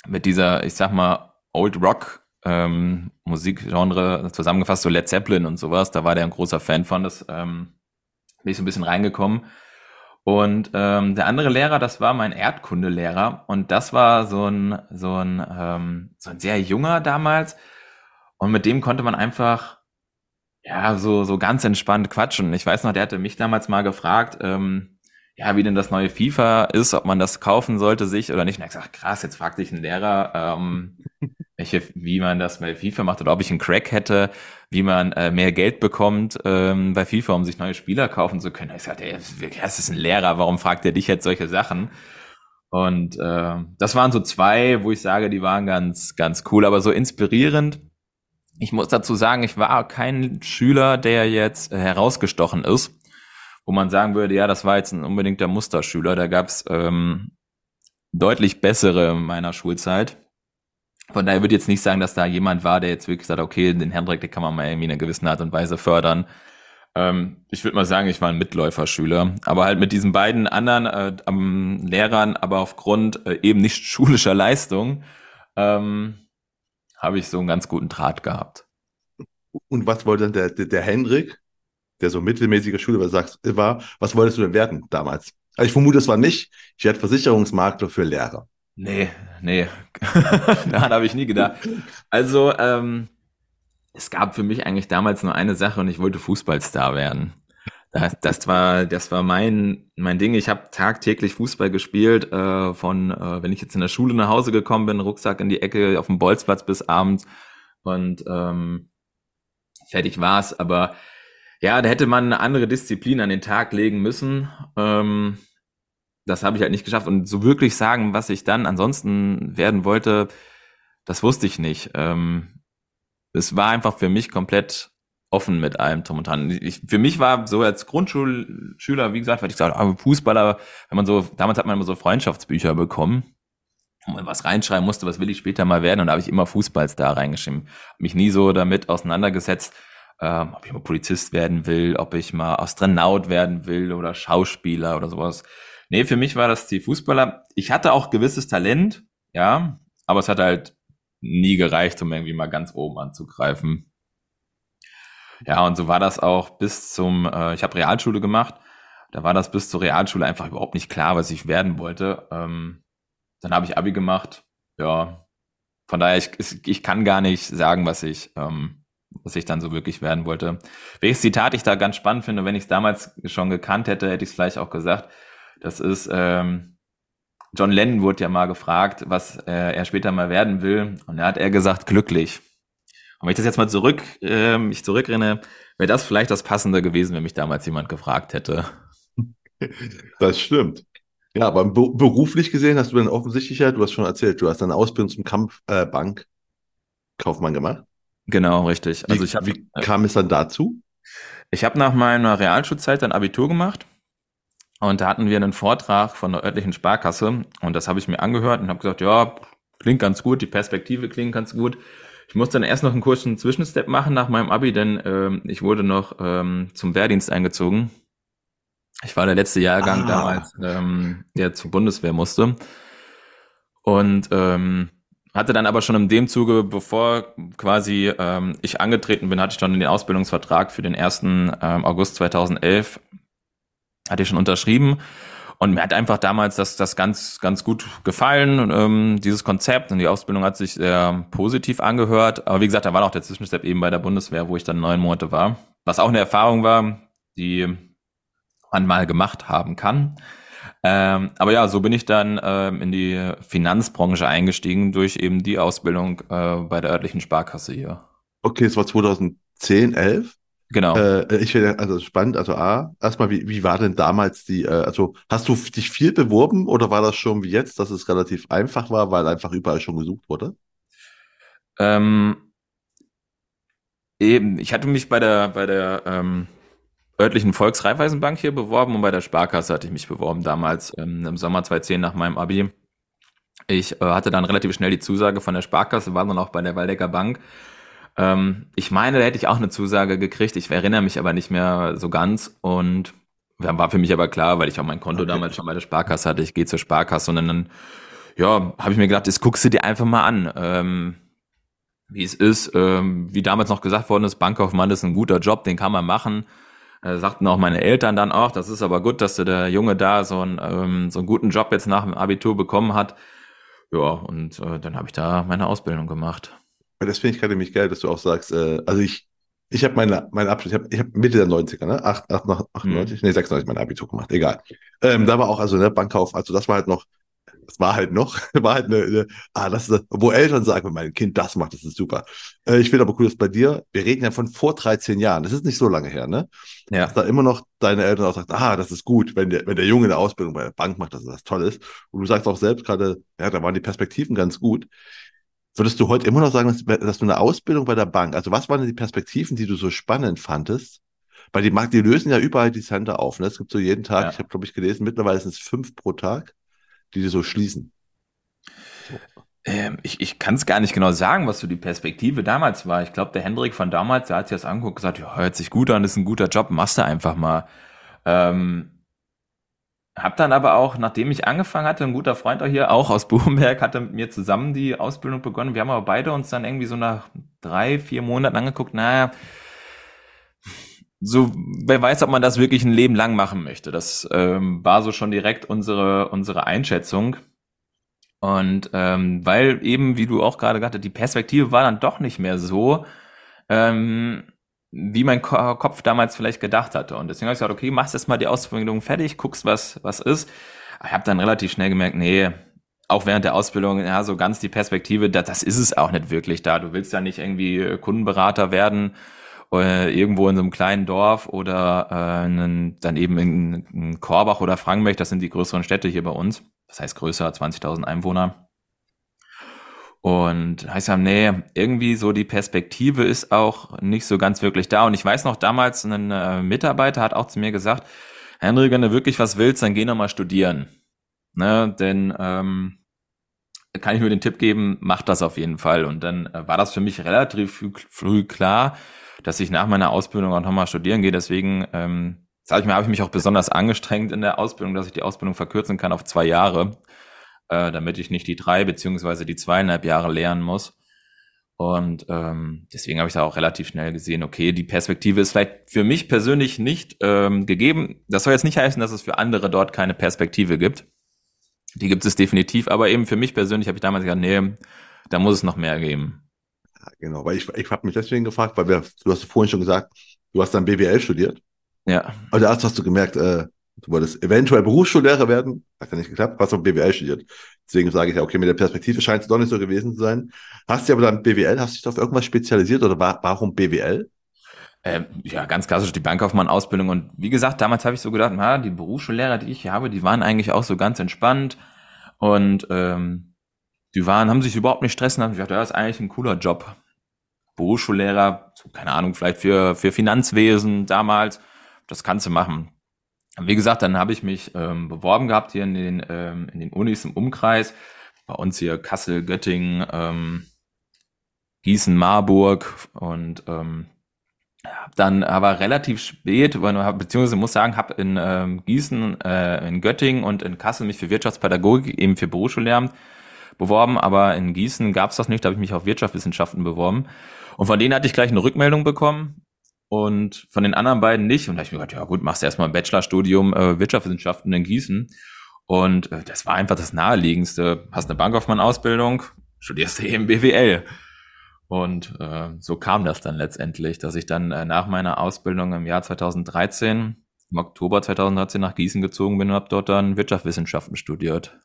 mit dieser, ich sag mal, Old Rock ähm, Musikgenre zusammengefasst, so Led Zeppelin und sowas. Da war der ein großer Fan von. Das ähm, bin ich so ein bisschen reingekommen. Und ähm, der andere Lehrer, das war mein Erdkundelehrer und das war so ein so ein ähm, so ein sehr junger damals und mit dem konnte man einfach ja so so ganz entspannt quatschen. Ich weiß noch, der hatte mich damals mal gefragt, ähm, ja, wie denn das neue FIFA ist, ob man das kaufen sollte sich oder nicht. Und er hat gesagt, krass, jetzt fragt dich ein Lehrer, ähm, welche, wie man das bei FIFA macht oder ob ich einen Crack hätte, wie man äh, mehr Geld bekommt ähm, bei FIFA, um sich neue Spieler kaufen zu können. Ich sagte, ey, das ist ein Lehrer, warum fragt er dich jetzt solche Sachen? Und äh, das waren so zwei, wo ich sage, die waren ganz, ganz cool, aber so inspirierend. Ich muss dazu sagen, ich war kein Schüler, der jetzt herausgestochen ist, wo man sagen würde, ja, das war jetzt ein unbedingter Musterschüler. Da gab's ähm, deutlich bessere in meiner Schulzeit. Von daher würde ich jetzt nicht sagen, dass da jemand war, der jetzt wirklich sagt, okay, den Hendrik, den kann man mal irgendwie in einer gewissen Art und Weise fördern. Ähm, ich würde mal sagen, ich war ein Mitläuferschüler, aber halt mit diesen beiden anderen äh, ähm, Lehrern, aber aufgrund äh, eben nicht schulischer Leistung, ähm, habe ich so einen ganz guten Draht gehabt. Und was wollte der, der, der Hendrik, der so mittelmäßiger Schüler war, was wolltest du denn werden damals? Also ich vermute, es war nicht, ich werde Versicherungsmakler für Lehrer. Nee, nee, daran habe ich nie gedacht. Also, ähm, es gab für mich eigentlich damals nur eine Sache und ich wollte Fußballstar werden. Das, das war, das war mein, mein Ding. Ich habe tagtäglich Fußball gespielt, äh, von, äh, wenn ich jetzt in der Schule nach Hause gekommen bin, Rucksack in die Ecke, auf dem Bolzplatz bis abends und ähm, fertig war's. Aber ja, da hätte man eine andere Disziplin an den Tag legen müssen. Ähm, das habe ich halt nicht geschafft. Und so wirklich sagen, was ich dann ansonsten werden wollte, das wusste ich nicht. Ähm, es war einfach für mich komplett offen mit allem drum und dran. Ich, für mich war so als Grundschulschüler, wie gesagt, weil ich gesagt habe, Fußballer, wenn man so, damals hat man immer so Freundschaftsbücher bekommen, wo man was reinschreiben musste, was will ich später mal werden, und da habe ich immer Fußballstar reingeschrieben. Mich nie so damit auseinandergesetzt, ähm, ob ich mal Polizist werden will, ob ich mal Astronaut werden will oder Schauspieler oder sowas. Nee, für mich war das die Fußballer. Ich hatte auch gewisses Talent, ja, aber es hat halt nie gereicht, um irgendwie mal ganz oben anzugreifen. Ja, und so war das auch bis zum, äh, ich habe Realschule gemacht, da war das bis zur Realschule einfach überhaupt nicht klar, was ich werden wollte. Ähm, dann habe ich Abi gemacht, ja. Von daher, ich, ich kann gar nicht sagen, was ich, ähm, was ich dann so wirklich werden wollte. Welches Zitat ich da ganz spannend finde, wenn ich es damals schon gekannt hätte, hätte ich es vielleicht auch gesagt. Das ist, ähm, John Lennon wurde ja mal gefragt, was äh, er später mal werden will. Und da hat er gesagt, glücklich. Und wenn ich das jetzt mal zurück, äh, mich zurückrenne, wäre das vielleicht das Passende gewesen, wenn mich damals jemand gefragt hätte. Das stimmt. Ja, aber beruflich gesehen hast du dann offensichtlich ja, du hast schon erzählt, du hast eine Ausbildung zum Kampfbankkaufmann äh, gemacht. Genau, richtig. Also wie, ich hab, wie kam es dann dazu? Ich habe nach meiner Realschulzeit dann Abitur gemacht und da hatten wir einen Vortrag von der örtlichen Sparkasse und das habe ich mir angehört und habe gesagt, ja, klingt ganz gut, die Perspektive klingt ganz gut. Ich musste dann erst noch einen kurzen Zwischenstep machen nach meinem Abi, denn ähm, ich wurde noch ähm, zum Wehrdienst eingezogen. Ich war der letzte Jahrgang ah. damals, ähm, der zur Bundeswehr musste. Und ähm, hatte dann aber schon in dem Zuge, bevor quasi ähm, ich angetreten bin, hatte ich schon den Ausbildungsvertrag für den 1. Ähm, August 2011 hatte ich schon unterschrieben. Und mir hat einfach damals das, das ganz, ganz gut gefallen, ähm, dieses Konzept. Und die Ausbildung hat sich sehr positiv angehört. Aber wie gesagt, da war auch der Zwischenstep eben bei der Bundeswehr, wo ich dann neun Monate war. Was auch eine Erfahrung war, die man mal gemacht haben kann. Ähm, aber ja, so bin ich dann ähm, in die Finanzbranche eingestiegen durch eben die Ausbildung äh, bei der örtlichen Sparkasse hier. Okay, es war 2010, 11? Genau. Äh, ich finde also spannend, also A, erstmal, wie, wie war denn damals die, äh, also hast du dich viel beworben oder war das schon wie jetzt, dass es relativ einfach war, weil einfach überall schon gesucht wurde? Ähm, eben, ich hatte mich bei der, bei der ähm, örtlichen Volksreifeisenbank hier beworben und bei der Sparkasse hatte ich mich beworben damals ähm, im Sommer 2010 nach meinem Abi. Ich äh, hatte dann relativ schnell die Zusage von der Sparkasse, war dann auch bei der Waldecker Bank ähm, ich meine, da hätte ich auch eine Zusage gekriegt. Ich erinnere mich aber nicht mehr so ganz. Und war für mich aber klar, weil ich auch mein Konto okay. damals schon bei der Sparkasse hatte. Ich gehe zur Sparkasse und dann, ja, habe ich mir gedacht, das guckst du dir einfach mal an. Ähm, wie es ist, ähm, wie damals noch gesagt worden ist, Bankkaufmann ist ein guter Job, den kann man machen. Äh, sagten auch meine Eltern dann auch, das ist aber gut, dass der Junge da so, ein, ähm, so einen guten Job jetzt nach dem Abitur bekommen hat. Ja, und äh, dann habe ich da meine Ausbildung gemacht. Das finde ich gerade nämlich geil, dass du auch sagst, äh, also ich, ich habe meine, meine Abschluss, ich habe ich hab Mitte der 90er, ne? 8, 8, 98, mhm. nee, 96 mein Abitur gemacht, egal. Ähm, da war auch also ne, Bankkauf, also das war halt noch, das war halt noch, war halt eine, eine ah, das ist, wo Eltern sagen, wenn mein Kind das macht, das ist super. Äh, ich finde aber cool, dass bei dir, wir reden ja von vor 13 Jahren, das ist nicht so lange her, ne? Ja. Dass da immer noch deine Eltern auch sagen, ah, das ist gut, wenn der, wenn der Junge eine Ausbildung bei der Bank macht, dass das toll ist. Und du sagst auch selbst gerade, ja, da waren die Perspektiven ganz gut. Würdest du heute immer noch sagen, dass, dass, du eine Ausbildung bei der Bank, also was waren denn die Perspektiven, die du so spannend fandest? Weil die, die lösen ja überall die Center auf. Ne? Es gibt so jeden Tag, ja. ich habe, glaube ich, gelesen, mittlerweile sind es fünf pro Tag, die so schließen. Ähm, ich ich kann es gar nicht genau sagen, was so die Perspektive damals war. Ich glaube, der Hendrik von damals, der hat sich das angeguckt gesagt, ja, hört sich gut an, ist ein guter Job, machst du einfach mal. Ähm, hab dann aber auch, nachdem ich angefangen hatte, ein guter Freund auch hier, auch aus Buchenberg, hatte mit mir zusammen die Ausbildung begonnen. Wir haben aber beide uns dann irgendwie so nach drei, vier Monaten angeguckt, naja, so, wer weiß, ob man das wirklich ein Leben lang machen möchte. Das ähm, war so schon direkt unsere, unsere Einschätzung. Und ähm, weil eben, wie du auch gerade gesagt hast, die Perspektive war dann doch nicht mehr so, ähm, wie mein Ko Kopf damals vielleicht gedacht hatte. Und deswegen habe ich gesagt, okay, machst jetzt mal die Ausbildung fertig, guckst, was, was ist. Ich habe dann relativ schnell gemerkt, nee, auch während der Ausbildung, ja, so ganz die Perspektive, das, das ist es auch nicht wirklich da. Du willst ja nicht irgendwie Kundenberater werden äh, irgendwo in so einem kleinen Dorf oder äh, einen, dann eben in, in Korbach oder Frankenberg, das sind die größeren Städte hier bei uns. Das heißt größer, 20.000 Einwohner. Und heißt ja, nee, irgendwie so die Perspektive ist auch nicht so ganz wirklich da. Und ich weiß noch, damals ein äh, Mitarbeiter hat auch zu mir gesagt, Henry, wenn du wirklich was willst, dann geh noch mal studieren. Ne, denn ähm, kann ich nur den Tipp geben, mach das auf jeden Fall. Und dann äh, war das für mich relativ früh, früh klar, dass ich nach meiner Ausbildung auch nochmal studieren gehe. Deswegen, ähm, sage ich mir, habe ich mich auch besonders angestrengt in der Ausbildung, dass ich die Ausbildung verkürzen kann auf zwei Jahre, äh, damit ich nicht die drei beziehungsweise die zweieinhalb Jahre lernen muss. Und ähm, deswegen habe ich da auch relativ schnell gesehen, okay, die Perspektive ist vielleicht für mich persönlich nicht ähm, gegeben. Das soll jetzt nicht heißen, dass es für andere dort keine Perspektive gibt. Die gibt es definitiv, aber eben für mich persönlich habe ich damals gesagt, nee, da muss es noch mehr geben. Genau, weil ich, ich habe mich deswegen gefragt, weil wir, du hast vorhin schon gesagt, du hast dann BWL studiert. Ja. Und da hast du gemerkt, äh, du wolltest eventuell Berufsschullehrer werden. Hat ja nicht geklappt, hast aber BWL studiert. Deswegen sage ich ja, okay, mit der Perspektive scheint es doch nicht so gewesen zu sein. Hast du aber dann BWL, hast du dich auf irgendwas spezialisiert oder war, warum BWL? Ähm, ja, ganz klassisch die Bankkaufmann-Ausbildung. Und wie gesagt, damals habe ich so gedacht, na, die Berufsschullehrer, die ich hier habe, die waren eigentlich auch so ganz entspannt. Und ähm, die waren, haben sich überhaupt nicht stressen, haben gesagt, ja, das ist eigentlich ein cooler Job. Berufsschullehrer, so, keine Ahnung, vielleicht für, für Finanzwesen damals, das kannst du machen. Wie gesagt, dann habe ich mich ähm, beworben gehabt hier in den, ähm, in den Unis im Umkreis. Bei uns hier Kassel, Göttingen, ähm, Gießen, Marburg und ähm, dann aber relativ spät, beziehungsweise muss sagen, habe in ähm, Gießen, äh, in Göttingen und in Kassel mich für Wirtschaftspädagogik, eben für Berufsschullehramt beworben, aber in Gießen gab es das nicht, da habe ich mich auf Wirtschaftswissenschaften beworben. Und von denen hatte ich gleich eine Rückmeldung bekommen und von den anderen beiden nicht. Und da habe ich mir gedacht, ja gut, machst erstmal ein Bachelorstudium äh, Wirtschaftswissenschaften in Gießen. Und äh, das war einfach das Naheliegendste. Hast eine Bankaufmann-Ausbildung, studierst du eben BWL. Und äh, so kam das dann letztendlich, dass ich dann äh, nach meiner Ausbildung im Jahr 2013, im Oktober 2013 nach Gießen gezogen bin und habe dort dann Wirtschaftswissenschaften studiert.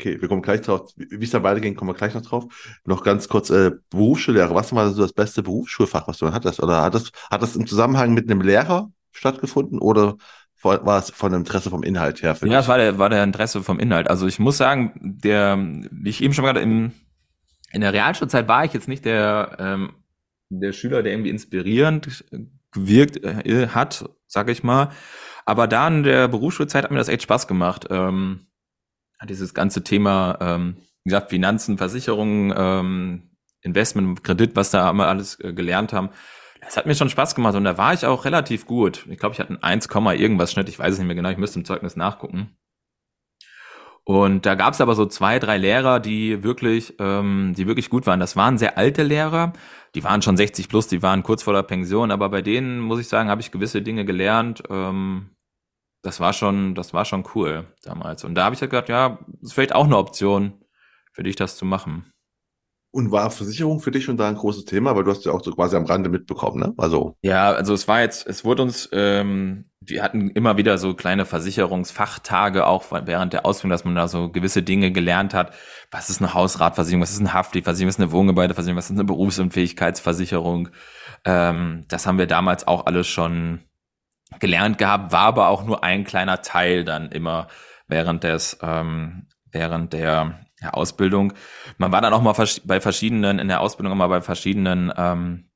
Okay, wir kommen gleich drauf. Wie es dann weiterging, kommen wir gleich noch drauf. Noch ganz kurz, äh, Berufsschullehrer. Was war so das beste Berufsschulfach, was du dann hattest? Oder hat das, hat das im Zusammenhang mit einem Lehrer stattgefunden oder war es von Interesse vom Inhalt her? ja, es war der, war der Interesse vom Inhalt. Also ich muss sagen, der, wie ich eben schon gerade im, in der Realschulzeit war ich jetzt nicht der, ähm, der Schüler, der irgendwie inspirierend gewirkt äh, hat, sag ich mal. Aber da in der Berufsschulzeit hat mir das echt Spaß gemacht. Ähm, dieses ganze Thema, ähm, wie gesagt, Finanzen, Versicherungen, ähm, Investment, Kredit, was da immer alles äh, gelernt haben. Das hat mir schon Spaß gemacht und da war ich auch relativ gut. Ich glaube, ich hatte ein 1, irgendwas Schnitt, ich weiß es nicht mehr genau, ich müsste im Zeugnis nachgucken. Und da gab es aber so zwei, drei Lehrer, die wirklich, ähm, die wirklich gut waren. Das waren sehr alte Lehrer, die waren schon 60 plus, die waren kurz vor der Pension, aber bei denen, muss ich sagen, habe ich gewisse Dinge gelernt, ähm, das war schon, das war schon cool damals. Und da habe ich halt gedacht, ja, ist vielleicht auch eine Option für dich, das zu machen. Und war Versicherung für dich schon da ein großes Thema, weil du hast ja auch so quasi am Rande mitbekommen, ne? Also ja, also es war jetzt, es wurde uns, ähm, wir hatten immer wieder so kleine Versicherungsfachtage auch während der Ausbildung, dass man da so gewisse Dinge gelernt hat. Was ist eine Hausratversicherung, was ist eine Haftpflichtversicherung, was ist eine Wohngebäudeversicherung, was ist eine Berufsunfähigkeitsversicherung? Ähm, das haben wir damals auch alles schon gelernt gehabt, war aber auch nur ein kleiner Teil dann immer während des ähm, während der, Ausbildung. Man war dann auch mal bei verschiedenen in der Ausbildung immer bei verschiedenen ähm,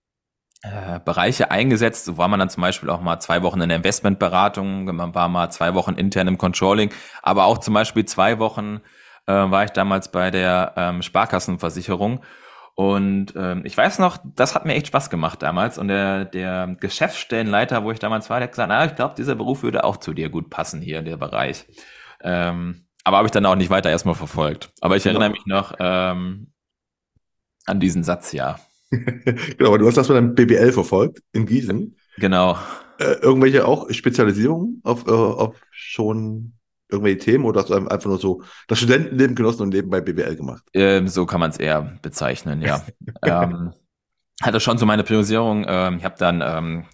äh, Bereiche eingesetzt. So war man dann zum Beispiel auch mal zwei Wochen in der Investmentberatung, man war mal zwei Wochen intern im Controlling, aber auch zum Beispiel zwei Wochen äh, war ich damals bei der ähm, Sparkassenversicherung. Und ähm, ich weiß noch, das hat mir echt Spaß gemacht damals. Und der, der Geschäftsstellenleiter, wo ich damals war, der hat gesagt, na, ich glaube, dieser Beruf würde auch zu dir gut passen hier, der Bereich. Ähm, aber habe ich dann auch nicht weiter erstmal verfolgt. Aber ich erinnere mich noch ähm, an diesen Satz, ja. genau, aber du hast das mit deinem BBL verfolgt in Gießen. Genau. Äh, irgendwelche auch Spezialisierungen auf, äh, auf schon irgendwelche Themen oder hast du einfach nur so das Studentenleben genossen und nebenbei BWL gemacht? Ähm, so kann man es eher bezeichnen, ja. ähm, hatte schon so meine Priorisierung. Ähm, ich habe dann ähm,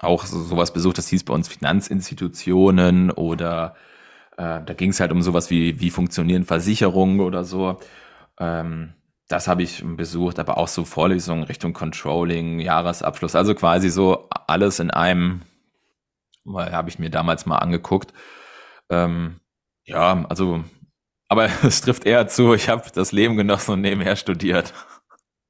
auch so, sowas besucht, das hieß bei uns Finanzinstitutionen oder äh, da ging es halt um sowas wie, wie funktionieren Versicherungen oder so. Ähm, das habe ich besucht, aber auch so Vorlesungen Richtung Controlling, Jahresabschluss, also quasi so alles in einem, habe ich mir damals mal angeguckt. Ähm, ja, also, aber es trifft eher zu, ich habe das Leben genossen und nebenher studiert.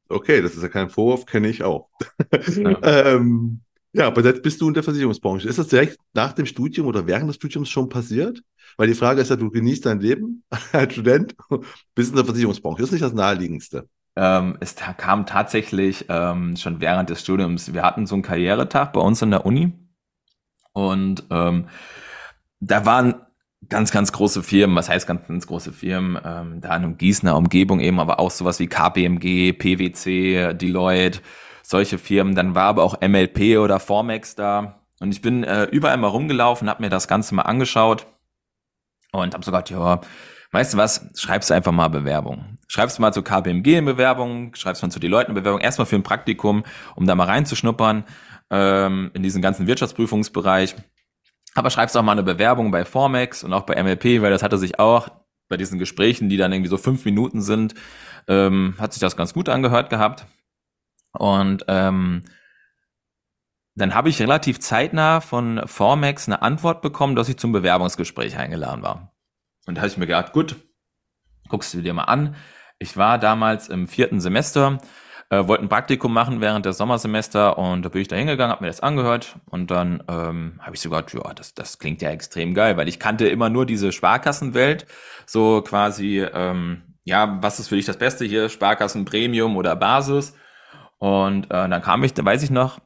Okay, das ist ja kein Vorwurf, kenne ich auch. Ja. ähm, ja, aber jetzt bist du in der Versicherungsbranche. Ist das direkt nach dem Studium oder während des Studiums schon passiert? Weil die Frage ist ja, du genießt dein Leben als Student, bist in der Versicherungsbranche. Das ist nicht das Naheliegendste. Ähm, es kam tatsächlich ähm, schon während des Studiums. Wir hatten so einen Karrieretag bei uns in der Uni und ähm, da waren ganz, ganz große Firmen, was heißt ganz, ganz große Firmen, ähm, da in Gießener Umgebung eben, aber auch sowas wie KPMG, PwC, Deloitte, solche Firmen. Dann war aber auch MLP oder Formex da. Und ich bin äh, überall mal rumgelaufen, habe mir das Ganze mal angeschaut und habe so gedacht, ja, weißt du was, schreibst du einfach mal Bewerbung. Schreibst du mal zu KPMG eine Bewerbung, schreibst mal zu Deloitte eine Bewerbung, erstmal für ein Praktikum, um da mal reinzuschnuppern ähm, in diesen ganzen Wirtschaftsprüfungsbereich. Aber schreibst auch mal eine Bewerbung bei Formex und auch bei MLP, weil das hatte sich auch bei diesen Gesprächen, die dann irgendwie so fünf Minuten sind, ähm, hat sich das ganz gut angehört gehabt. Und ähm, dann habe ich relativ zeitnah von Formex eine Antwort bekommen, dass ich zum Bewerbungsgespräch eingeladen war. Und da habe ich mir gedacht, gut, guckst du dir mal an. Ich war damals im vierten Semester äh, wollte ein Praktikum machen während des Sommersemester und da bin ich da hingegangen, habe mir das angehört und dann ähm, habe ich sogar, ja, das, das klingt ja extrem geil, weil ich kannte immer nur diese Sparkassenwelt, so quasi, ähm, ja, was ist für dich das Beste hier, Sparkassen Premium oder Basis? Und äh, dann kam ich, da weiß ich noch,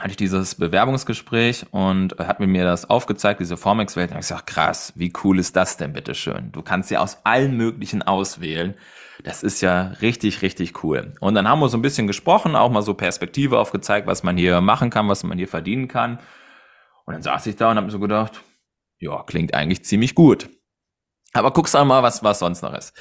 hatte ich dieses Bewerbungsgespräch und hat mir das aufgezeigt, diese Formex-Welt. Und ich gesagt, krass, wie cool ist das denn, bitteschön? Du kannst ja aus allen möglichen auswählen. Das ist ja richtig, richtig cool. Und dann haben wir so ein bisschen gesprochen, auch mal so Perspektive aufgezeigt, was man hier machen kann, was man hier verdienen kann. Und dann saß ich da und habe mir so gedacht, ja, klingt eigentlich ziemlich gut. Aber guckst dann mal, was, was sonst noch ist.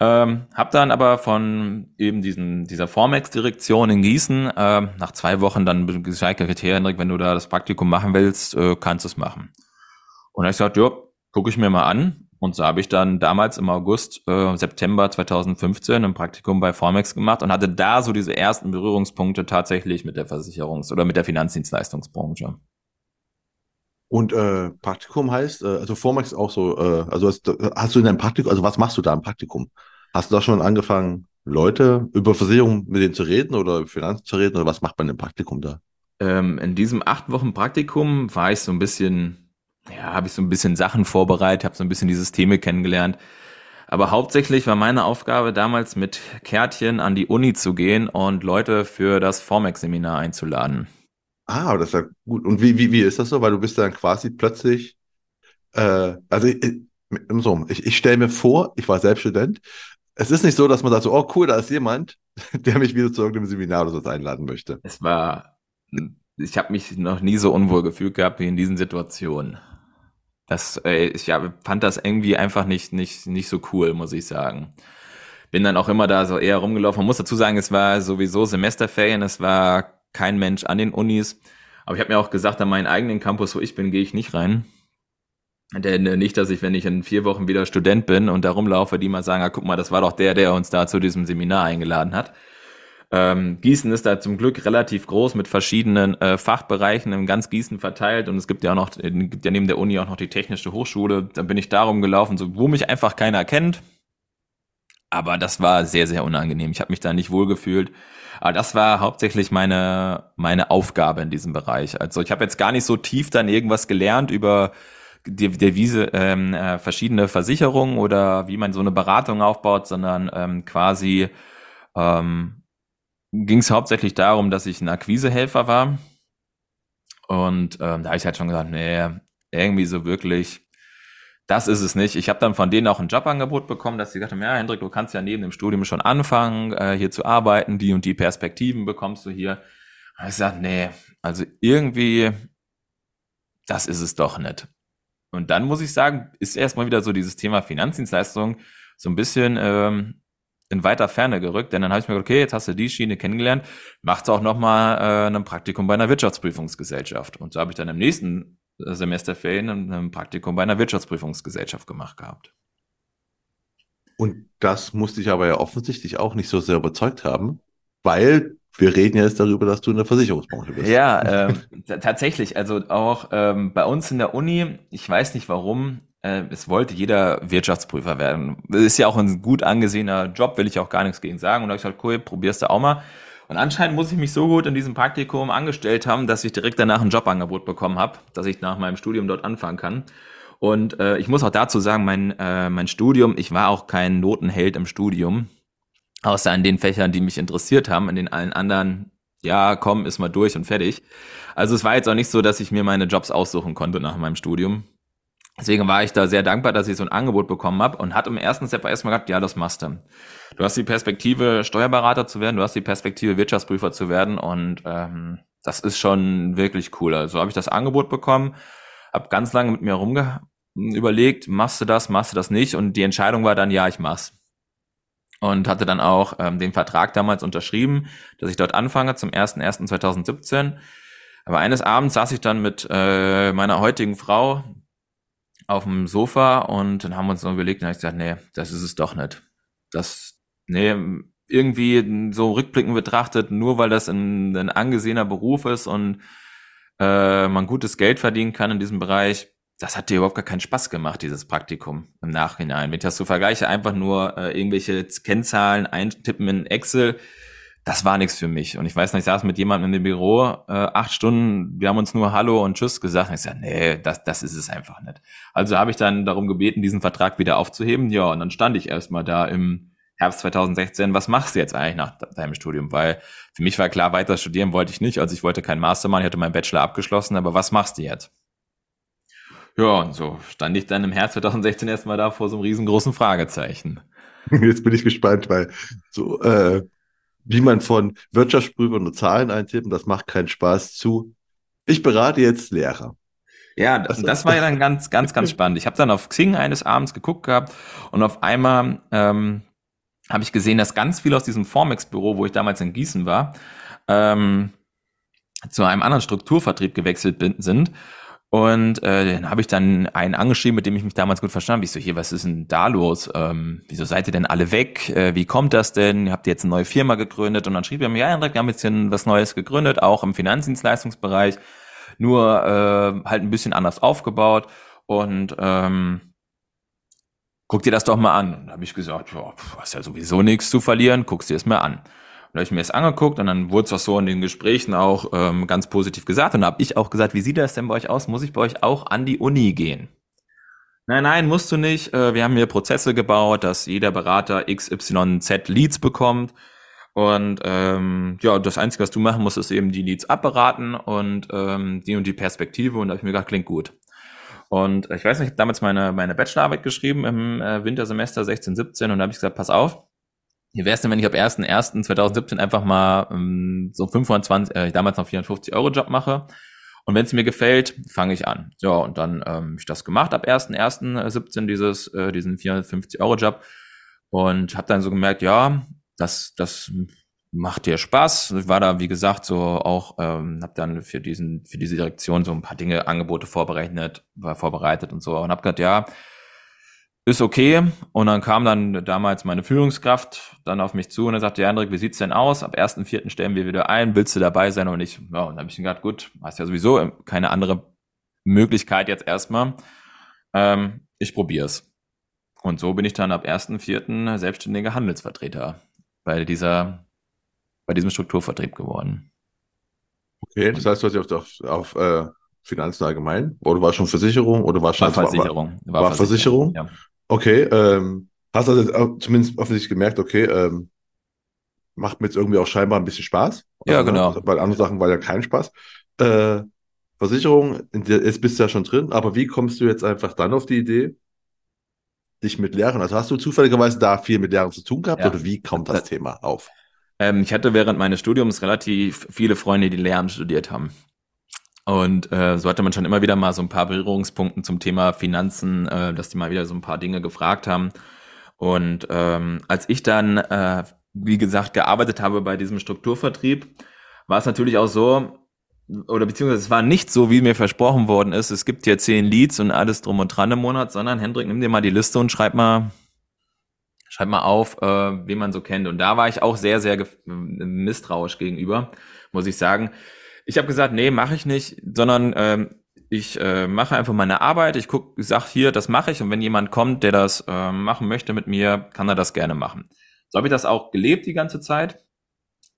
Ähm, hab dann aber von eben diesen, dieser Formex-Direktion in Gießen äh, nach zwei Wochen dann gesagt, Hendrik, wenn du da das Praktikum machen willst, äh, kannst du es machen. Und da ich gesagt, ja, gucke ich mir mal an. Und so habe ich dann damals im August, äh, September 2015 ein Praktikum bei Formex gemacht und hatte da so diese ersten Berührungspunkte tatsächlich mit der Versicherungs- oder mit der Finanzdienstleistungsbranche. Und äh, Praktikum heißt, äh, also Formex auch so, äh, also hast, hast du in deinem Praktikum, also was machst du da im Praktikum? Hast du da schon angefangen, Leute über Versicherungen mit denen zu reden oder Finanzen zu reden oder was macht man im Praktikum da? Ähm, in diesem acht Wochen Praktikum war ich so ein bisschen ja, habe ich so ein bisschen Sachen vorbereitet, habe so ein bisschen die Systeme kennengelernt. Aber hauptsächlich war meine Aufgabe damals mit Kärtchen an die Uni zu gehen und Leute für das Formex-Seminar einzuladen. Ah, das ist ja gut. Und wie, wie, wie ist das so? Weil du bist dann quasi plötzlich, äh, also ich, so, ich, ich stelle mir vor, ich war selbst Student. Es ist nicht so, dass man sagt so, oh cool, da ist jemand, der mich wieder zu irgendeinem Seminar oder so einladen möchte. Es war, ich habe mich noch nie so unwohl gefühlt gehabt wie in diesen Situationen. Das, äh, ich ja, fand das irgendwie einfach nicht, nicht, nicht so cool, muss ich sagen. Bin dann auch immer da so eher rumgelaufen. Man muss dazu sagen, es war sowieso Semesterferien, es war kein Mensch an den Unis. Aber ich habe mir auch gesagt, an meinen eigenen Campus, wo ich bin, gehe ich nicht rein. Denn äh, nicht, dass ich, wenn ich in vier Wochen wieder Student bin und da rumlaufe, die mal sagen, ah, guck mal, das war doch der, der uns da zu diesem Seminar eingeladen hat. Ähm, Gießen ist da zum Glück relativ groß mit verschiedenen äh, Fachbereichen in ganz Gießen verteilt und es gibt ja auch noch, gibt ja neben der Uni auch noch die Technische Hochschule. Da bin ich darum gelaufen, so, wo mich einfach keiner kennt. Aber das war sehr, sehr unangenehm. Ich habe mich da nicht wohlgefühlt. Aber das war hauptsächlich meine, meine Aufgabe in diesem Bereich. Also ich habe jetzt gar nicht so tief dann irgendwas gelernt über Devise ähm, äh, verschiedene Versicherungen oder wie man so eine Beratung aufbaut, sondern ähm, quasi ähm, ging es hauptsächlich darum, dass ich ein Akquisehelfer war. Und ähm, da habe ich halt schon gesagt, nee, irgendwie so wirklich, das ist es nicht. Ich habe dann von denen auch ein Jobangebot bekommen, dass sie gesagt haben, ja, Hendrik, du kannst ja neben dem Studium schon anfangen, äh, hier zu arbeiten, die und die Perspektiven bekommst du hier. Und ich gesagt, nee, also irgendwie, das ist es doch nicht. Und dann muss ich sagen, ist erstmal wieder so dieses Thema Finanzdienstleistung so ein bisschen ähm, in weiter Ferne gerückt, denn dann habe ich mir gedacht, okay, jetzt hast du die Schiene kennengelernt, machst auch nochmal äh, ein Praktikum bei einer Wirtschaftsprüfungsgesellschaft. Und so habe ich dann im nächsten Semesterferien ein Praktikum bei einer Wirtschaftsprüfungsgesellschaft gemacht gehabt. Und das musste ich aber ja offensichtlich auch nicht so sehr überzeugt haben, weil wir reden jetzt darüber, dass du in der Versicherungsbranche bist. Ja, ähm, tatsächlich. Also auch ähm, bei uns in der Uni, ich weiß nicht warum, es wollte jeder Wirtschaftsprüfer werden. Das ist ja auch ein gut angesehener Job, will ich auch gar nichts gegen sagen. Und da habe ich gesagt, cool, probierst du auch mal. Und anscheinend muss ich mich so gut in diesem Praktikum angestellt haben, dass ich direkt danach ein Jobangebot bekommen habe, dass ich nach meinem Studium dort anfangen kann. Und äh, ich muss auch dazu sagen, mein, äh, mein Studium, ich war auch kein Notenheld im Studium, außer in den Fächern, die mich interessiert haben. In den allen anderen, ja, komm, ist mal durch und fertig. Also es war jetzt auch nicht so, dass ich mir meine Jobs aussuchen konnte nach meinem Studium. Deswegen war ich da sehr dankbar, dass ich so ein Angebot bekommen habe und hat im ersten Step erstmal gesagt, ja, das machst du. Du hast die Perspektive, Steuerberater zu werden, du hast die Perspektive, Wirtschaftsprüfer zu werden und ähm, das ist schon wirklich cool. Also habe ich das Angebot bekommen, habe ganz lange mit mir rumge überlegt, machst du das, machst du das nicht und die Entscheidung war dann, ja, ich mach's. Und hatte dann auch ähm, den Vertrag damals unterschrieben, dass ich dort anfange zum 01.01.2017. Aber eines Abends saß ich dann mit äh, meiner heutigen Frau, auf dem Sofa und dann haben wir uns noch überlegt und habe ich gesagt, nee, das ist es doch nicht. Das, nee, irgendwie so rückblickend betrachtet, nur weil das ein, ein angesehener Beruf ist und äh, man gutes Geld verdienen kann in diesem Bereich, das hat dir überhaupt gar keinen Spaß gemacht, dieses Praktikum im Nachhinein. Wenn ich das so vergleiche, einfach nur äh, irgendwelche Kennzahlen eintippen in Excel, das war nichts für mich. Und ich weiß nicht, ich saß mit jemandem in dem Büro, äh, acht Stunden, wir haben uns nur Hallo und Tschüss gesagt. Und ich sage, nee, das, das ist es einfach nicht. Also habe ich dann darum gebeten, diesen Vertrag wieder aufzuheben. Ja, und dann stand ich erstmal da im Herbst 2016, was machst du jetzt eigentlich nach deinem Studium? Weil für mich war klar, weiter studieren wollte ich nicht. Also ich wollte keinen Master machen, ich hatte meinen Bachelor abgeschlossen, aber was machst du jetzt? Ja, und so stand ich dann im Herbst 2016 erstmal da vor so einem riesengroßen Fragezeichen. Jetzt bin ich gespannt, weil so äh, wie man von Wirtschaftsprüfern nur Zahlen eintippen, das macht keinen Spaß zu. Ich berate jetzt Lehrer. Ja, das, das war ja dann ganz, ganz, ganz spannend. Ich habe dann auf Xing eines Abends geguckt gehabt und auf einmal ähm, habe ich gesehen, dass ganz viele aus diesem Formex-Büro, wo ich damals in Gießen war, ähm, zu einem anderen Strukturvertrieb gewechselt bin, sind und äh, dann habe ich dann einen angeschrieben, mit dem ich mich damals gut verstanden habe. Ich so, hier, was ist denn da los? Ähm, wieso seid ihr denn alle weg? Äh, wie kommt das denn? Habt ihr jetzt eine neue Firma gegründet? Und dann schrieb er mir, ja, Hendrik, wir haben jetzt hier was Neues gegründet, auch im Finanzdienstleistungsbereich, nur äh, halt ein bisschen anders aufgebaut. Und ähm, guck dir das doch mal an. Und da habe ich gesagt, ja, du hast ja sowieso nichts zu verlieren, guckst dir das mal an. Und habe ich mir das angeguckt und dann wurde es auch so in den Gesprächen auch ähm, ganz positiv gesagt. Und da habe ich auch gesagt, wie sieht das denn bei euch aus? Muss ich bei euch auch an die Uni gehen? Nein, nein, musst du nicht. Äh, wir haben hier Prozesse gebaut, dass jeder Berater XYZ Leads bekommt. Und ähm, ja, das Einzige, was du machen musst, ist eben die Leads abberaten und ähm, die und die Perspektive. Und da habe ich mir gedacht, klingt gut. Und ich weiß nicht, ich habe damals meine, meine Bachelorarbeit geschrieben im äh, Wintersemester 16, 17 und da habe ich gesagt, pass auf, wie wäre es denn, wenn ich ab 1.1.2017 einfach mal ähm, so 25, äh, damals noch 450 Euro Job mache? Und wenn es mir gefällt, fange ich an. Ja, und dann ähm, ich das gemacht ab 1.1.17, dieses, äh, diesen 450 Euro Job. Und habe dann so gemerkt, ja, das, das macht dir Spaß. Ich war da, wie gesagt, so auch, ähm, habe dann für diesen, für diese Direktion so ein paar Dinge, Angebote vorbereitet, war vorbereitet und so und habe gedacht, ja, ist okay. Und dann kam dann damals meine Führungskraft dann auf mich zu und er sagte, ja, Hendrik, wie sieht's denn aus? Ab 1.4. stellen wir wieder ein. Willst du dabei sein oder nicht? Ja, und dann habe ich gedacht, gut, hast ja sowieso keine andere Möglichkeit jetzt erstmal. Ähm, ich probier's. Und so bin ich dann ab 1.4. selbstständiger Handelsvertreter bei dieser, bei diesem Strukturvertrieb geworden. Okay, das heißt, du hast dich auf, auf, auf äh, Finanzen allgemein? Oder war schon Versicherung? Oder war schon war Versicherung? War, war, war Versicherung? Versicherung? Ja. Okay, ähm, hast also zumindest offensichtlich gemerkt, okay, ähm, macht mir jetzt irgendwie auch scheinbar ein bisschen Spaß. Ja, also, genau. Ne, weil andere Sachen war ja kein Spaß. Äh, Versicherung, jetzt bist du ja schon drin, aber wie kommst du jetzt einfach dann auf die Idee, dich mit Lehrern, also hast du zufälligerweise da viel mit Lehrern zu tun gehabt ja. oder wie kommt das, das Thema auf? Ähm, ich hatte während meines Studiums relativ viele Freunde, die Lehramt studiert haben. Und äh, so hatte man schon immer wieder mal so ein paar Berührungspunkte zum Thema Finanzen, äh, dass die mal wieder so ein paar Dinge gefragt haben. Und ähm, als ich dann, äh, wie gesagt, gearbeitet habe bei diesem Strukturvertrieb, war es natürlich auch so, oder beziehungsweise es war nicht so, wie mir versprochen worden ist, es gibt hier zehn Leads und alles drum und dran im Monat, sondern Hendrik, nimm dir mal die Liste und schreib mal, schreib mal auf, äh, wen man so kennt. Und da war ich auch sehr, sehr misstrauisch gegenüber, muss ich sagen. Ich habe gesagt, nee, mache ich nicht, sondern ähm, ich äh, mache einfach meine Arbeit. Ich guck, ich sag hier, das mache ich. Und wenn jemand kommt, der das äh, machen möchte mit mir, kann er das gerne machen. So habe ich das auch gelebt die ganze Zeit.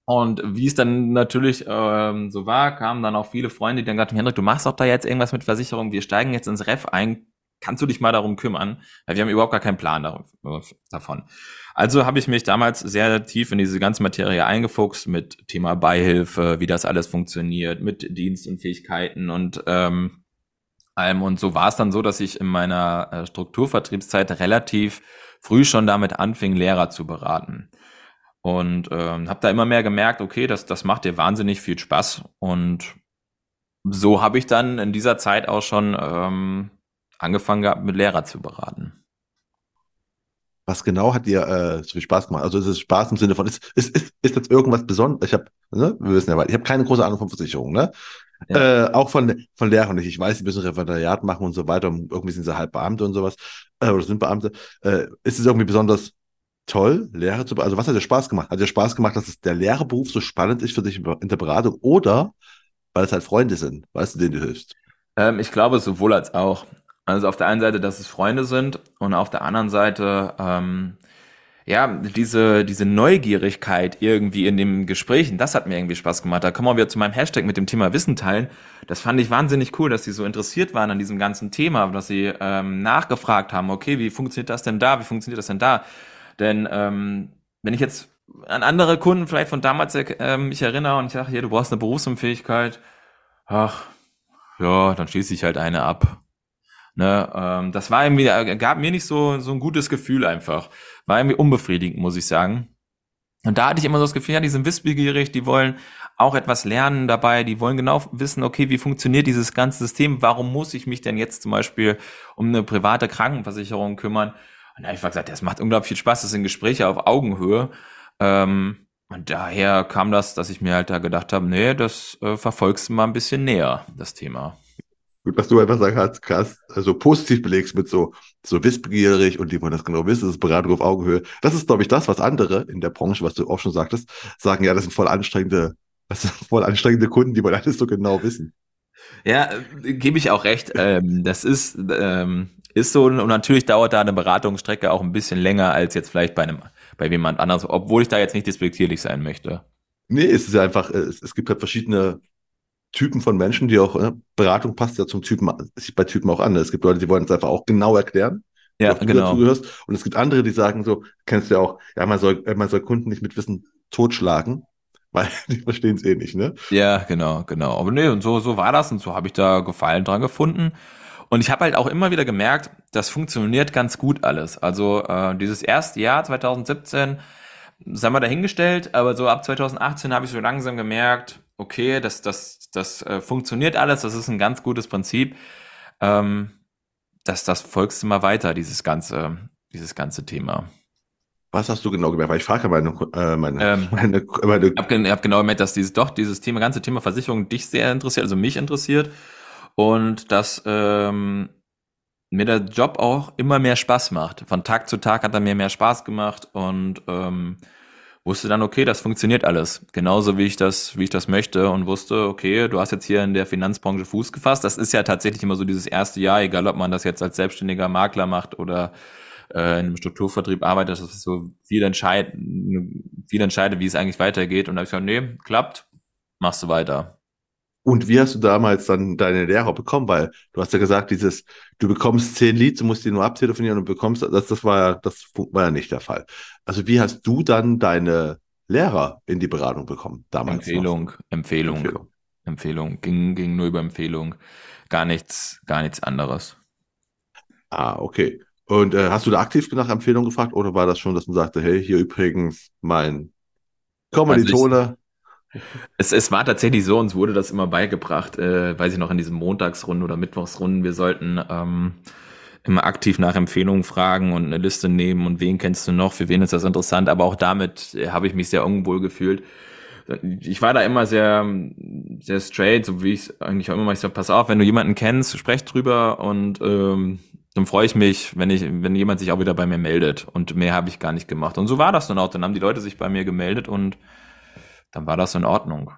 Und wie es dann natürlich ähm, so war, kamen dann auch viele Freunde, die dann gesagt haben, Hendrik, du machst doch da jetzt irgendwas mit Versicherung, wir steigen jetzt ins Ref ein, kannst du dich mal darum kümmern? Weil wir haben überhaupt gar keinen Plan davon. Also habe ich mich damals sehr tief in diese ganze Materie eingefuchst mit Thema Beihilfe, wie das alles funktioniert, mit Dienst und Fähigkeiten und ähm, allem. Und so war es dann so, dass ich in meiner äh, Strukturvertriebszeit relativ früh schon damit anfing, Lehrer zu beraten. Und ähm, habe da immer mehr gemerkt, okay, das, das macht dir wahnsinnig viel Spaß. Und so habe ich dann in dieser Zeit auch schon ähm, angefangen gehabt, mit Lehrer zu beraten. Was genau hat dir äh, so viel Spaß gemacht? Also ist es Spaß im Sinne von, ist, ist, ist, ist das irgendwas Besonderes? Ich habe, ne, wir wissen ja, ich habe keine große Ahnung von Versicherungen, ne? Ja. Äh, auch von, von Lehrern nicht. Ich weiß, die müssen Referendariat machen und so weiter. Und irgendwie sind sie halb Beamte und sowas. Äh, oder sind Beamte. Äh, ist es irgendwie besonders toll, Lehrer zu Also was hat dir Spaß gemacht? Hat dir Spaß gemacht, dass es der Lehrerberuf so spannend ist für dich in der Beratung oder weil es halt Freunde sind, weißt du, denen du hilfst? Ähm, ich glaube sowohl als auch. Also auf der einen Seite, dass es Freunde sind und auf der anderen Seite, ähm, ja, diese, diese Neugierigkeit irgendwie in den Gesprächen, das hat mir irgendwie Spaß gemacht. Da kommen wir wieder zu meinem Hashtag mit dem Thema Wissen teilen. Das fand ich wahnsinnig cool, dass sie so interessiert waren an diesem ganzen Thema, dass sie ähm, nachgefragt haben, okay, wie funktioniert das denn da, wie funktioniert das denn da? Denn ähm, wenn ich jetzt an andere Kunden vielleicht von damals äh, mich erinnere und ich sage, hier, du brauchst eine Berufsunfähigkeit, ach, ja, dann schließe ich halt eine ab. Ne, ähm, das war irgendwie, äh, gab mir nicht so, so ein gutes Gefühl einfach. War irgendwie unbefriedigend, muss ich sagen. Und da hatte ich immer so das Gefühl, ja, die sind wissbegierig, die wollen auch etwas lernen dabei, die wollen genau wissen, okay, wie funktioniert dieses ganze System, warum muss ich mich denn jetzt zum Beispiel um eine private Krankenversicherung kümmern? Und da habe ich gesagt, das macht unglaublich viel Spaß, das sind Gespräche auf Augenhöhe. Ähm, und daher kam das, dass ich mir halt da gedacht habe, nee, das äh, verfolgst du mal ein bisschen näher, das Thema. Gut, was du einfach sagen hast, krass, also positiv belegst mit so, so wissbegierig und die wollen das genau wissen, das ist Beratung auf Augenhöhe. Das ist, glaube ich, das, was andere in der Branche, was du auch schon sagtest, sagen, ja, das sind voll anstrengende, das sind voll anstrengende Kunden, die wollen alles so genau wissen. Ja, äh, gebe ich auch recht. Ähm, das ist, ähm, ist so, und natürlich dauert da eine Beratungsstrecke auch ein bisschen länger als jetzt vielleicht bei einem, bei jemand anderes, obwohl ich da jetzt nicht despektierlich sein möchte. Nee, es ist einfach, es, es gibt halt verschiedene Typen von Menschen, die auch, ne, Beratung passt ja zum Typen, sich bei Typen auch an. Es gibt Leute, die wollen es einfach auch genau erklären. Ja, genau. Und es gibt andere, die sagen so, kennst du ja auch, ja, man soll, man soll Kunden nicht mit Wissen totschlagen, weil die verstehen es eh nicht, ne? Ja, genau, genau. Aber nee, und so, so war das und so habe ich da Gefallen dran gefunden. Und ich habe halt auch immer wieder gemerkt, das funktioniert ganz gut alles. Also äh, dieses erste Jahr 2017, sagen wir dahingestellt, aber so ab 2018 habe ich so langsam gemerkt, okay, das, das, das äh, funktioniert alles, das ist ein ganz gutes Prinzip. Ähm, das, das folgst du mal weiter, dieses ganze, dieses ganze Thema. Was hast du genau gemerkt? Weil ich frage meine, äh, meine, ähm, meine, meine Ich habe hab genau gemerkt, dass dieses doch dieses Thema, ganze Thema Versicherung dich sehr interessiert, also mich interessiert und dass ähm, mir der Job auch immer mehr Spaß macht. Von Tag zu Tag hat er mir mehr Spaß gemacht und ähm, wusste dann, okay, das funktioniert alles. Genauso wie ich das, wie ich das möchte und wusste, okay, du hast jetzt hier in der Finanzbranche Fuß gefasst. Das ist ja tatsächlich immer so dieses erste Jahr, egal ob man das jetzt als selbstständiger Makler macht oder äh, in einem Strukturvertrieb arbeitet, das ist so viel entscheid, viel entscheidet, wie es eigentlich weitergeht. Und da habe ich gesagt, nee, klappt, machst du weiter. Und wie hast du damals dann deine Lehrer bekommen? Weil du hast ja gesagt, dieses, du bekommst zehn Leads, du musst die nur abtelefonieren und bekommst, das, das war ja, das war ja nicht der Fall. Also wie hast du dann deine Lehrer in die Beratung bekommen damals? Empfehlung, noch? Empfehlung, Empfehlung, Empfehlung. Ging, ging nur über Empfehlung. Gar nichts, gar nichts anderes. Ah, okay. Und äh, hast du da aktiv nach Empfehlung gefragt oder war das schon, dass man sagte, hey, hier übrigens mein Kommilitone, also es, es war tatsächlich so, uns wurde das immer beigebracht, äh, weiß ich noch, in diesen Montagsrunden oder Mittwochsrunden, wir sollten ähm, immer aktiv nach Empfehlungen fragen und eine Liste nehmen und wen kennst du noch, für wen ist das interessant, aber auch damit äh, habe ich mich sehr unwohl gefühlt. Ich war da immer sehr, sehr straight, so wie ich es eigentlich auch immer mache. Ich sage, pass auf, wenn du jemanden kennst, sprech drüber und ähm, dann freue ich mich, wenn ich, wenn jemand sich auch wieder bei mir meldet. Und mehr habe ich gar nicht gemacht. Und so war das dann auch. Dann haben die Leute sich bei mir gemeldet und dann war das in Ordnung.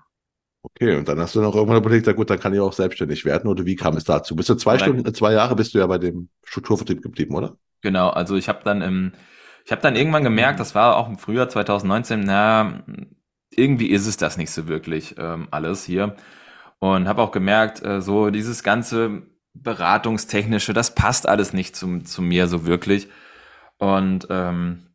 Okay, und dann hast du noch irgendwann überlegt, na gut, dann kann ich auch selbstständig werden. Oder wie kam es dazu? Bist du zwei Nein. Stunden, zwei Jahre bist du ja bei dem Strukturvertrieb geblieben, oder? Genau, also ich habe dann im, ich habe dann irgendwann gemerkt, das war auch im Frühjahr 2019, na, irgendwie ist es das nicht so wirklich ähm, alles hier. Und habe auch gemerkt, äh, so dieses ganze Beratungstechnische, das passt alles nicht zu, zu mir so wirklich. Und ähm,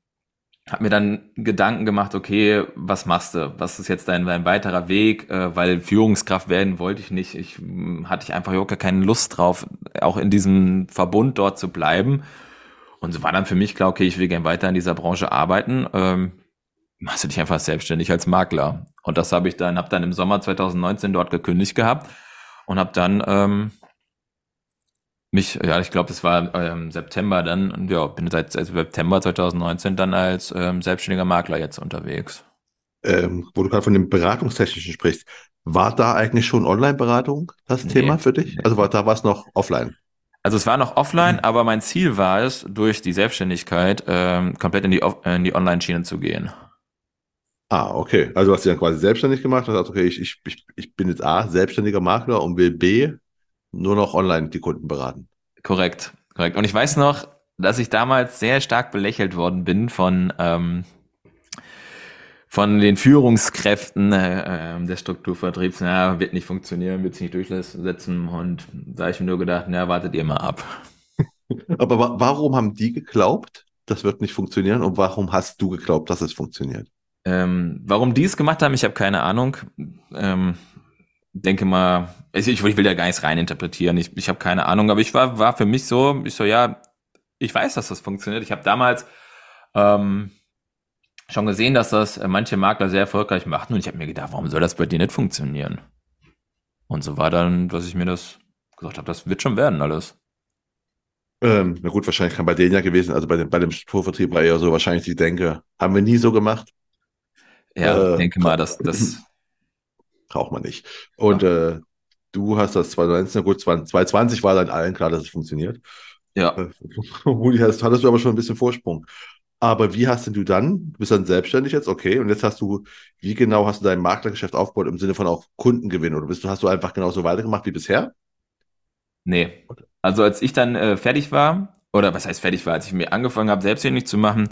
habe mir dann Gedanken gemacht, okay, was machst du? Was ist jetzt dein, dein weiterer Weg? Äh, weil Führungskraft werden wollte ich nicht. Ich hm, hatte ich einfach überhaupt gar keine Lust drauf, auch in diesem Verbund dort zu bleiben. Und so war dann für mich klar, okay, ich will gerne weiter in dieser Branche arbeiten. Ähm, machst du dich einfach selbstständig als Makler. Und das habe ich dann, habe dann im Sommer 2019 dort gekündigt gehabt und habe dann ähm, mich, ja, ich glaube, es war ähm, September dann, und ja, bin seit September 2019 dann als ähm, selbstständiger Makler jetzt unterwegs. Ähm, wo du gerade von dem Beratungstechnischen sprichst, war da eigentlich schon Online-Beratung das nee, Thema für dich? Also war da war es noch offline? Also es war noch offline, mhm. aber mein Ziel war es, durch die Selbstständigkeit ähm, komplett in die, in die Online-Schiene zu gehen. Ah, okay. Also hast du dann quasi selbstständig gemacht und hast okay, ich, ich, ich bin jetzt A, selbstständiger Makler und will B, nur noch online die Kunden beraten. Korrekt, korrekt. Und ich weiß noch, dass ich damals sehr stark belächelt worden bin von, ähm, von den Führungskräften äh, äh des Strukturvertriebs. Na, wird nicht funktionieren, wird sich nicht durchsetzen. Und da habe ich mir nur gedacht, na, wartet ihr mal ab. Aber wa warum haben die geglaubt, das wird nicht funktionieren? Und warum hast du geglaubt, dass es funktioniert? Ähm, warum die es gemacht haben, ich habe keine Ahnung. Ähm, denke mal, ich, ich will da gar nichts reininterpretieren, ich, ich habe keine Ahnung, aber ich war, war für mich so, ich so, ja, ich weiß, dass das funktioniert. Ich habe damals ähm, schon gesehen, dass das äh, manche Makler sehr erfolgreich machen und ich habe mir gedacht, warum soll das bei dir nicht funktionieren? Und so war dann, dass ich mir das gesagt habe, das wird schon werden alles. Ähm, na gut, wahrscheinlich kann bei denen ja gewesen, also bei dem, bei dem Strukturvertrieb war eher so wahrscheinlich die Denke, haben wir nie so gemacht. Ja, äh, ich denke mal, dass das braucht man nicht. Und ja. äh, du hast das 2019, gut, 2020 war dann allen klar, dass es funktioniert. Ja. Äh, hattest, hattest du aber schon ein bisschen Vorsprung. Aber wie hast denn du dann, du bist dann selbstständig jetzt, okay, und jetzt hast du, wie genau hast du dein Maklergeschäft aufgebaut im Sinne von auch Kundengewinn oder bist du, hast du einfach genauso weitergemacht wie bisher? Nee. Also als ich dann äh, fertig war, oder was heißt fertig war, als ich mir angefangen habe, selbstständig zu machen,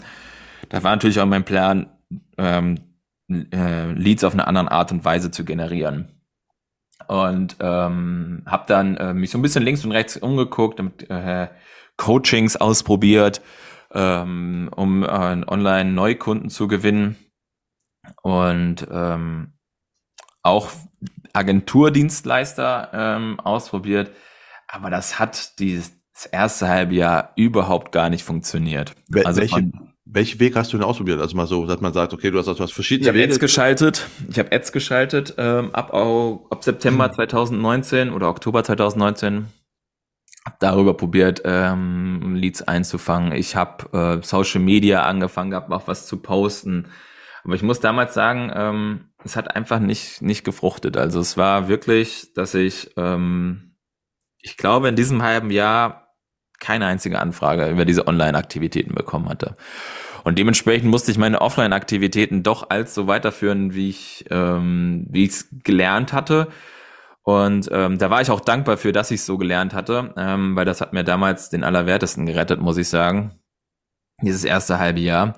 da war natürlich auch mein Plan, ähm, äh, Leads auf eine andere Art und Weise zu generieren. Und ähm, habe dann äh, mich so ein bisschen links und rechts umgeguckt, und, äh, Coachings ausprobiert, ähm, um äh, online Neukunden zu gewinnen und ähm, auch Agenturdienstleister ähm, ausprobiert. Aber das hat dieses erste halbe Jahr überhaupt gar nicht funktioniert. Wel also welche, von, welchen Weg hast du denn ausprobiert? Also mal so, dass man sagt, okay, du hast, du hast verschiedene ich hab Wege. Ads geschaltet. Ich habe Ads geschaltet ähm, ab, ab September 2019 oder Oktober 2019. Hab darüber probiert, ähm, Leads einzufangen. Ich habe äh, Social Media angefangen gehabt, auch was zu posten. Aber ich muss damals sagen, ähm, es hat einfach nicht nicht gefruchtet. Also es war wirklich, dass ich, ähm, ich glaube, in diesem halben Jahr keine einzige Anfrage über diese Online-Aktivitäten bekommen hatte. Und dementsprechend musste ich meine Offline-Aktivitäten doch als so weiterführen, wie ich ähm, wie ich es gelernt hatte. Und ähm, da war ich auch dankbar für, dass ich es so gelernt hatte, ähm, weil das hat mir damals den Allerwertesten gerettet, muss ich sagen. Dieses erste halbe Jahr.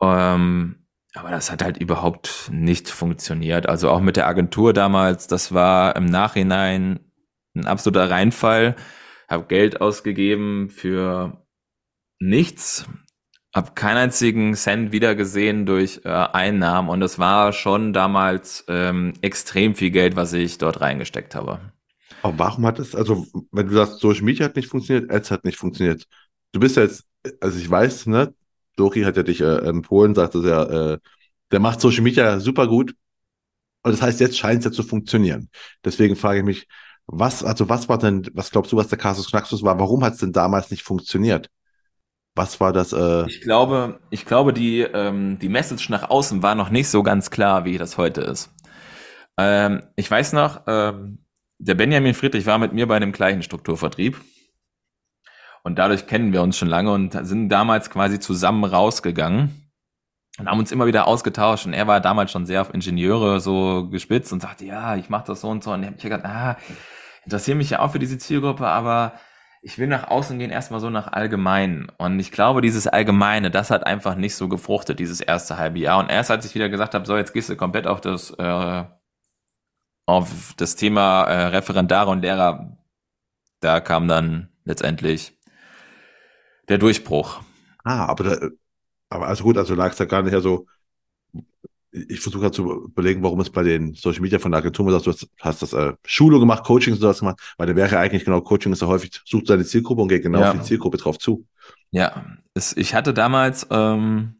Ähm, Aber das hat halt überhaupt nicht funktioniert. Also auch mit der Agentur damals, das war im Nachhinein ein absoluter Reinfall. Hab Geld ausgegeben für nichts, hab keinen einzigen Cent wiedergesehen durch äh, Einnahmen und es war schon damals ähm, extrem viel Geld, was ich dort reingesteckt habe. Aber warum hat es, also wenn du sagst, Social Media hat nicht funktioniert, Ads hat nicht funktioniert. Du bist ja jetzt, also ich weiß, ne, Dori hat ja dich äh, empfohlen, sagte er, äh, der macht Social Media super gut. Und das heißt, jetzt scheint es ja zu funktionieren. Deswegen frage ich mich, was, also was war denn, was glaubst du, was der Kasus Knaxus war? Warum hat es denn damals nicht funktioniert? Was war das? Äh ich glaube, ich glaube, die, ähm, die Message nach außen war noch nicht so ganz klar, wie das heute ist. Ähm, ich weiß noch, ähm, der Benjamin Friedrich war mit mir bei dem gleichen Strukturvertrieb. Und dadurch kennen wir uns schon lange und sind damals quasi zusammen rausgegangen und haben uns immer wieder ausgetauscht. Und er war damals schon sehr auf Ingenieure so gespitzt und sagte, ja, ich mache das so und so. Und ich habe gedacht, ah, interessiere mich ja auch für diese Zielgruppe, aber ich will nach außen gehen erstmal so nach allgemein. Und ich glaube, dieses Allgemeine, das hat einfach nicht so gefruchtet, dieses erste halbe Jahr. Und erst als ich wieder gesagt habe, so, jetzt gehst du komplett auf das, äh, auf das Thema äh, Referendare und Lehrer, da kam dann letztendlich der Durchbruch. Ah, aber, da, aber also gut, also lag es da gar nicht, also ich versuche gerade zu überlegen, warum es bei den Social Media von der Agentur, dass du hast, hast das äh, Schule gemacht, Coaching und sowas gemacht, weil da wäre eigentlich genau Coaching ist ja häufig, sucht seine Zielgruppe und geht genau ja. auf die Zielgruppe drauf zu. Ja, es, ich hatte damals, ähm,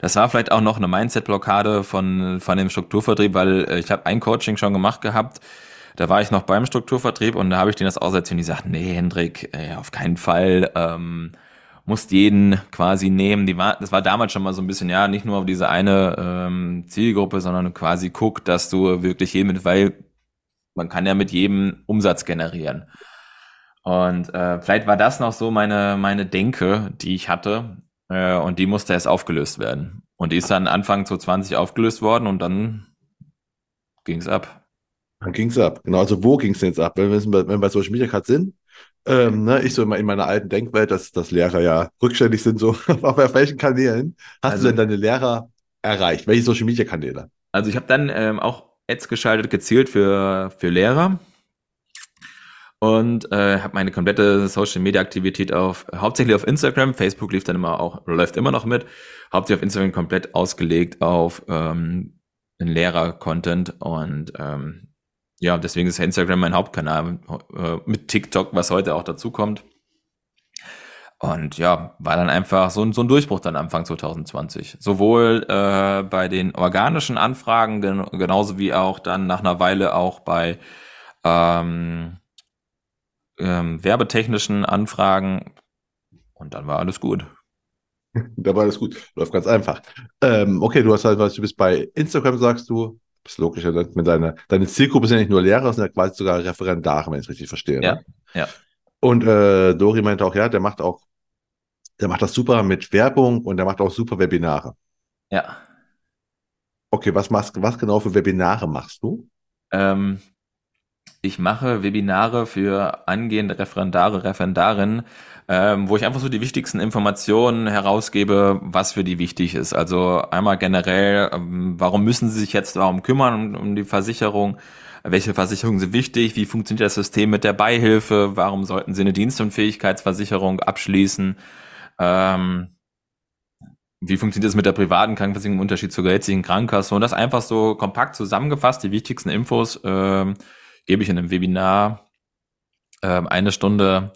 das war vielleicht auch noch eine Mindset-Blockade von, von dem Strukturvertrieb, weil äh, ich habe ein Coaching schon gemacht gehabt, da war ich noch beim Strukturvertrieb und da habe ich denen das auserzählt und die sagten, nee, Hendrik, äh, auf keinen Fall, ähm, musst jeden quasi nehmen. Die war, das war damals schon mal so ein bisschen, ja, nicht nur auf diese eine ähm, Zielgruppe, sondern quasi guck, dass du wirklich jeden weil man kann ja mit jedem Umsatz generieren. Und äh, vielleicht war das noch so meine, meine Denke, die ich hatte. Äh, und die musste erst aufgelöst werden. Und die ist dann Anfang 2020 aufgelöst worden und dann ging's ab. Dann ging's ab. Genau, also wo ging's denn jetzt ab? Wenn wir, wenn wir bei Social Media gerade sind, ähm, ne, ich so immer in meiner alten Denkwelt, dass, dass Lehrer ja rückständig sind, so auf welchen Kanälen. Hast also, du denn deine Lehrer erreicht? Welche Social Media Kanäle? Also ich habe dann ähm, auch Ads geschaltet, gezielt für, für Lehrer. Und äh, habe meine komplette Social Media Aktivität auf hauptsächlich auf Instagram, Facebook lief dann immer auch läuft immer noch mit, hauptsächlich auf Instagram komplett ausgelegt auf ähm, Lehrer-Content. Und ähm, ja, deswegen ist Instagram mein Hauptkanal äh, mit TikTok, was heute auch dazu kommt. Und ja, war dann einfach so, so ein Durchbruch dann Anfang 2020. Sowohl äh, bei den organischen Anfragen, gen genauso wie auch dann nach einer Weile auch bei ähm, ähm, werbetechnischen Anfragen. Und dann war alles gut. Da war alles gut. Läuft ganz einfach. Ähm, okay, du hast halt, was du bist bei Instagram, sagst du, das ist logisch, mit deiner, deine Zielgruppe sind ja nicht nur Lehrer, sondern quasi sogar Referendare, wenn ich es richtig verstehe. Ja, ne? ja. Und äh, Dori meinte auch, ja, der macht auch, der macht das super mit Werbung und der macht auch super Webinare. Ja. Okay, was machst was genau für Webinare machst du? Ähm, ich mache Webinare für angehende Referendare, Referendarinnen, ähm, wo ich einfach so die wichtigsten Informationen herausgebe, was für die wichtig ist. Also einmal generell, ähm, warum müssen sie sich jetzt darum kümmern, um, um die Versicherung? Welche Versicherungen sind wichtig? Wie funktioniert das System mit der Beihilfe? Warum sollten sie eine Dienstunfähigkeitsversicherung abschließen? Ähm, wie funktioniert das mit der privaten Krankenversicherung im Unterschied zur gesetzlichen Krankenkasse? Und das einfach so kompakt zusammengefasst, die wichtigsten Infos ähm, gebe ich in einem Webinar ähm, eine Stunde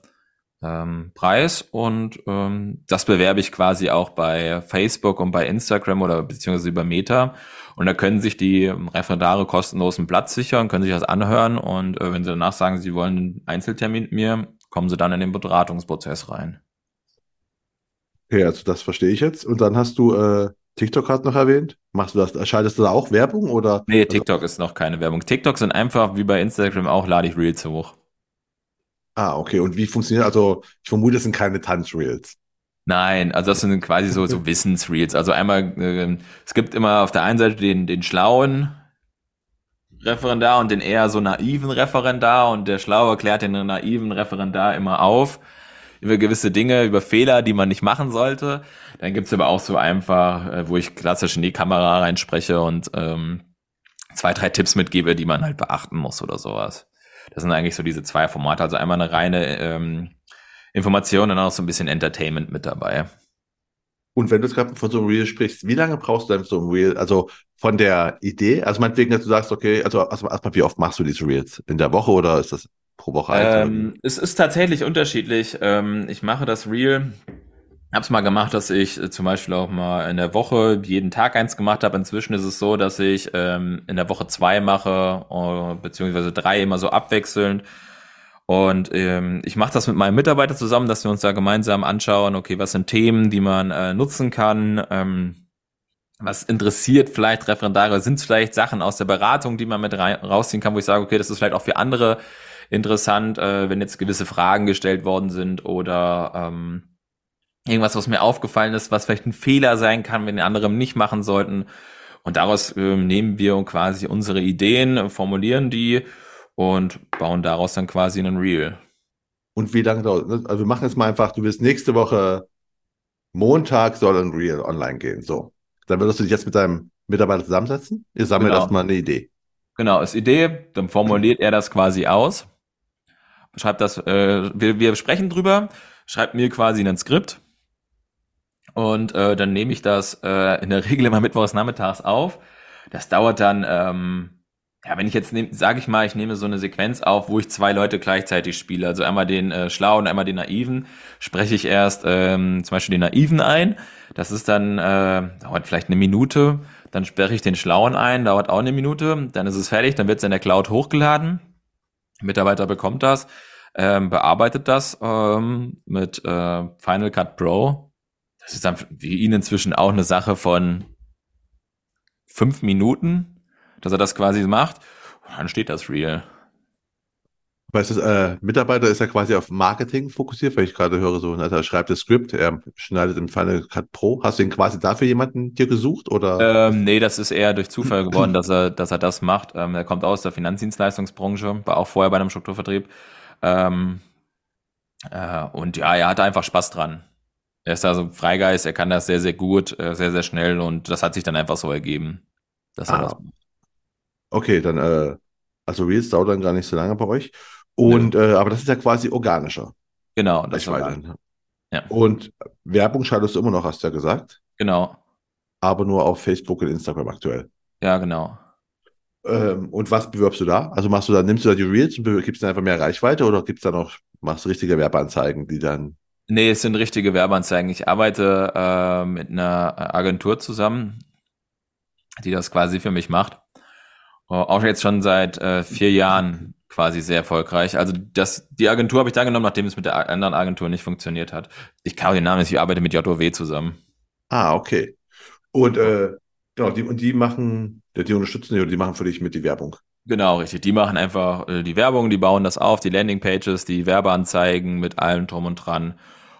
ähm, Preis und ähm, das bewerbe ich quasi auch bei Facebook und bei Instagram oder beziehungsweise über Meta. Und da können sich die Referendare kostenlos einen Platz sichern, können sich das anhören und äh, wenn sie danach sagen, sie wollen einen Einzeltermin mit mir, kommen sie dann in den Beratungsprozess rein. Okay, also das verstehe ich jetzt. Und dann hast du äh, TikTok hat noch erwähnt. Machst du das, schaltest du da auch Werbung oder? Nee, TikTok also, ist noch keine Werbung. TikTok sind einfach wie bei Instagram auch, lade ich Reels hoch. Ah, okay. Und wie funktioniert, also ich vermute, es sind keine Tanzreels. Nein, also das sind quasi so, so Wissensreels. Also einmal, äh, es gibt immer auf der einen Seite den, den schlauen Referendar und den eher so naiven Referendar und der Schlaue klärt den naiven Referendar immer auf, über gewisse Dinge, über Fehler, die man nicht machen sollte. Dann gibt's aber auch so einfach, äh, wo ich klassisch in die Kamera reinspreche und ähm, zwei, drei Tipps mitgebe, die man halt beachten muss oder sowas. Das sind eigentlich so diese zwei Formate. Also einmal eine reine ähm, Information und auch so ein bisschen Entertainment mit dabei. Und wenn du jetzt gerade von so einem Reel sprichst, wie lange brauchst du denn so ein Reel? Also von der Idee, also meinetwegen, dass du sagst, okay, also erstmal, wie oft machst du diese Reels? In der Woche oder ist das pro Woche ähm, Es ist tatsächlich unterschiedlich. Ähm, ich mache das Reel, hab's mal gemacht, dass ich äh, zum Beispiel auch mal in der Woche jeden Tag eins gemacht habe. Inzwischen ist es so, dass ich ähm, in der Woche zwei mache, uh, beziehungsweise drei immer so abwechselnd. Und ähm, ich mache das mit meinem Mitarbeiter zusammen, dass wir uns da gemeinsam anschauen, okay, was sind Themen, die man äh, nutzen kann, ähm, was interessiert vielleicht Referendare, sind es vielleicht Sachen aus der Beratung, die man mit rausziehen kann, wo ich sage, okay, das ist vielleicht auch für andere interessant, äh, wenn jetzt gewisse Fragen gestellt worden sind oder ähm, irgendwas, was mir aufgefallen ist, was vielleicht ein Fehler sein kann, wenn die anderen nicht machen sollten. Und daraus äh, nehmen wir quasi unsere Ideen, formulieren die und bauen daraus dann quasi einen Reel. Und wie lange dauert das? Also wir machen jetzt mal einfach, du wirst nächste Woche Montag soll ein Reel online gehen. So. Dann würdest du dich jetzt mit deinem Mitarbeiter zusammensetzen. Ihr sammelt genau. erstmal eine Idee. Genau, ist Idee, dann formuliert er das quasi aus. Schreibt das, äh, wir, wir sprechen drüber, schreibt mir quasi ein Skript. Und äh, dann nehme ich das äh, in der Regel immer mittwochs nachmittags auf. Das dauert dann ähm, ja, wenn ich jetzt nehme, sage ich mal, ich nehme so eine Sequenz auf, wo ich zwei Leute gleichzeitig spiele, also einmal den äh, Schlauen, einmal den Naiven, spreche ich erst ähm, zum Beispiel den Naiven ein. Das ist dann, äh, dauert vielleicht eine Minute. Dann spreche ich den Schlauen ein, dauert auch eine Minute. Dann ist es fertig, dann wird es in der Cloud hochgeladen. Der Mitarbeiter bekommt das, ähm, bearbeitet das ähm, mit äh, Final Cut Pro. Das ist dann wie Ihnen inzwischen auch eine Sache von fünf Minuten dass er das quasi macht. Und dann steht das Real. Weißt du, äh, Mitarbeiter ist ja quasi auf Marketing fokussiert, weil ich gerade höre, so, also er schreibt das Skript, er schneidet im Final Cut Pro. Hast du ihn quasi dafür jemanden dir gesucht oder? Ähm, nee, das ist eher durch Zufall geworden, dass er, dass er das macht. Ähm, er kommt aus der Finanzdienstleistungsbranche, war auch vorher bei einem Strukturvertrieb. Ähm, äh, und ja, er hatte einfach Spaß dran. Er ist also Freigeist, er kann das sehr, sehr gut, äh, sehr, sehr schnell und das hat sich dann einfach so ergeben, dass ah. er das macht. Okay, dann, äh, also Reels dauert dann gar nicht so lange bei euch. Und, ja. äh, aber das ist ja quasi organischer. Genau, das ist weiterhin. Ja. Und Werbung schaltest du immer noch, hast du ja gesagt. Genau. Aber nur auf Facebook und Instagram aktuell. Ja, genau. Ähm, und was bewirbst du da? Also machst du da, nimmst du da die Reels und gibst dann einfach mehr Reichweite oder gibt's da noch, machst du richtige Werbeanzeigen, die dann. Nee, es sind richtige Werbeanzeigen. Ich arbeite äh, mit einer Agentur zusammen, die das quasi für mich macht. Oh, auch jetzt schon seit äh, vier Jahren quasi sehr erfolgreich. Also das, die Agentur habe ich da genommen, nachdem es mit der anderen Agentur nicht funktioniert hat. Ich kann den Namen nicht, ich arbeite mit JOW zusammen. Ah, okay. Und äh, genau, die, und die machen, die unterstützen die oder die machen für dich mit die Werbung. Genau, richtig. Die machen einfach äh, die Werbung, die bauen das auf, die Landingpages, die Werbeanzeigen mit allem drum und dran.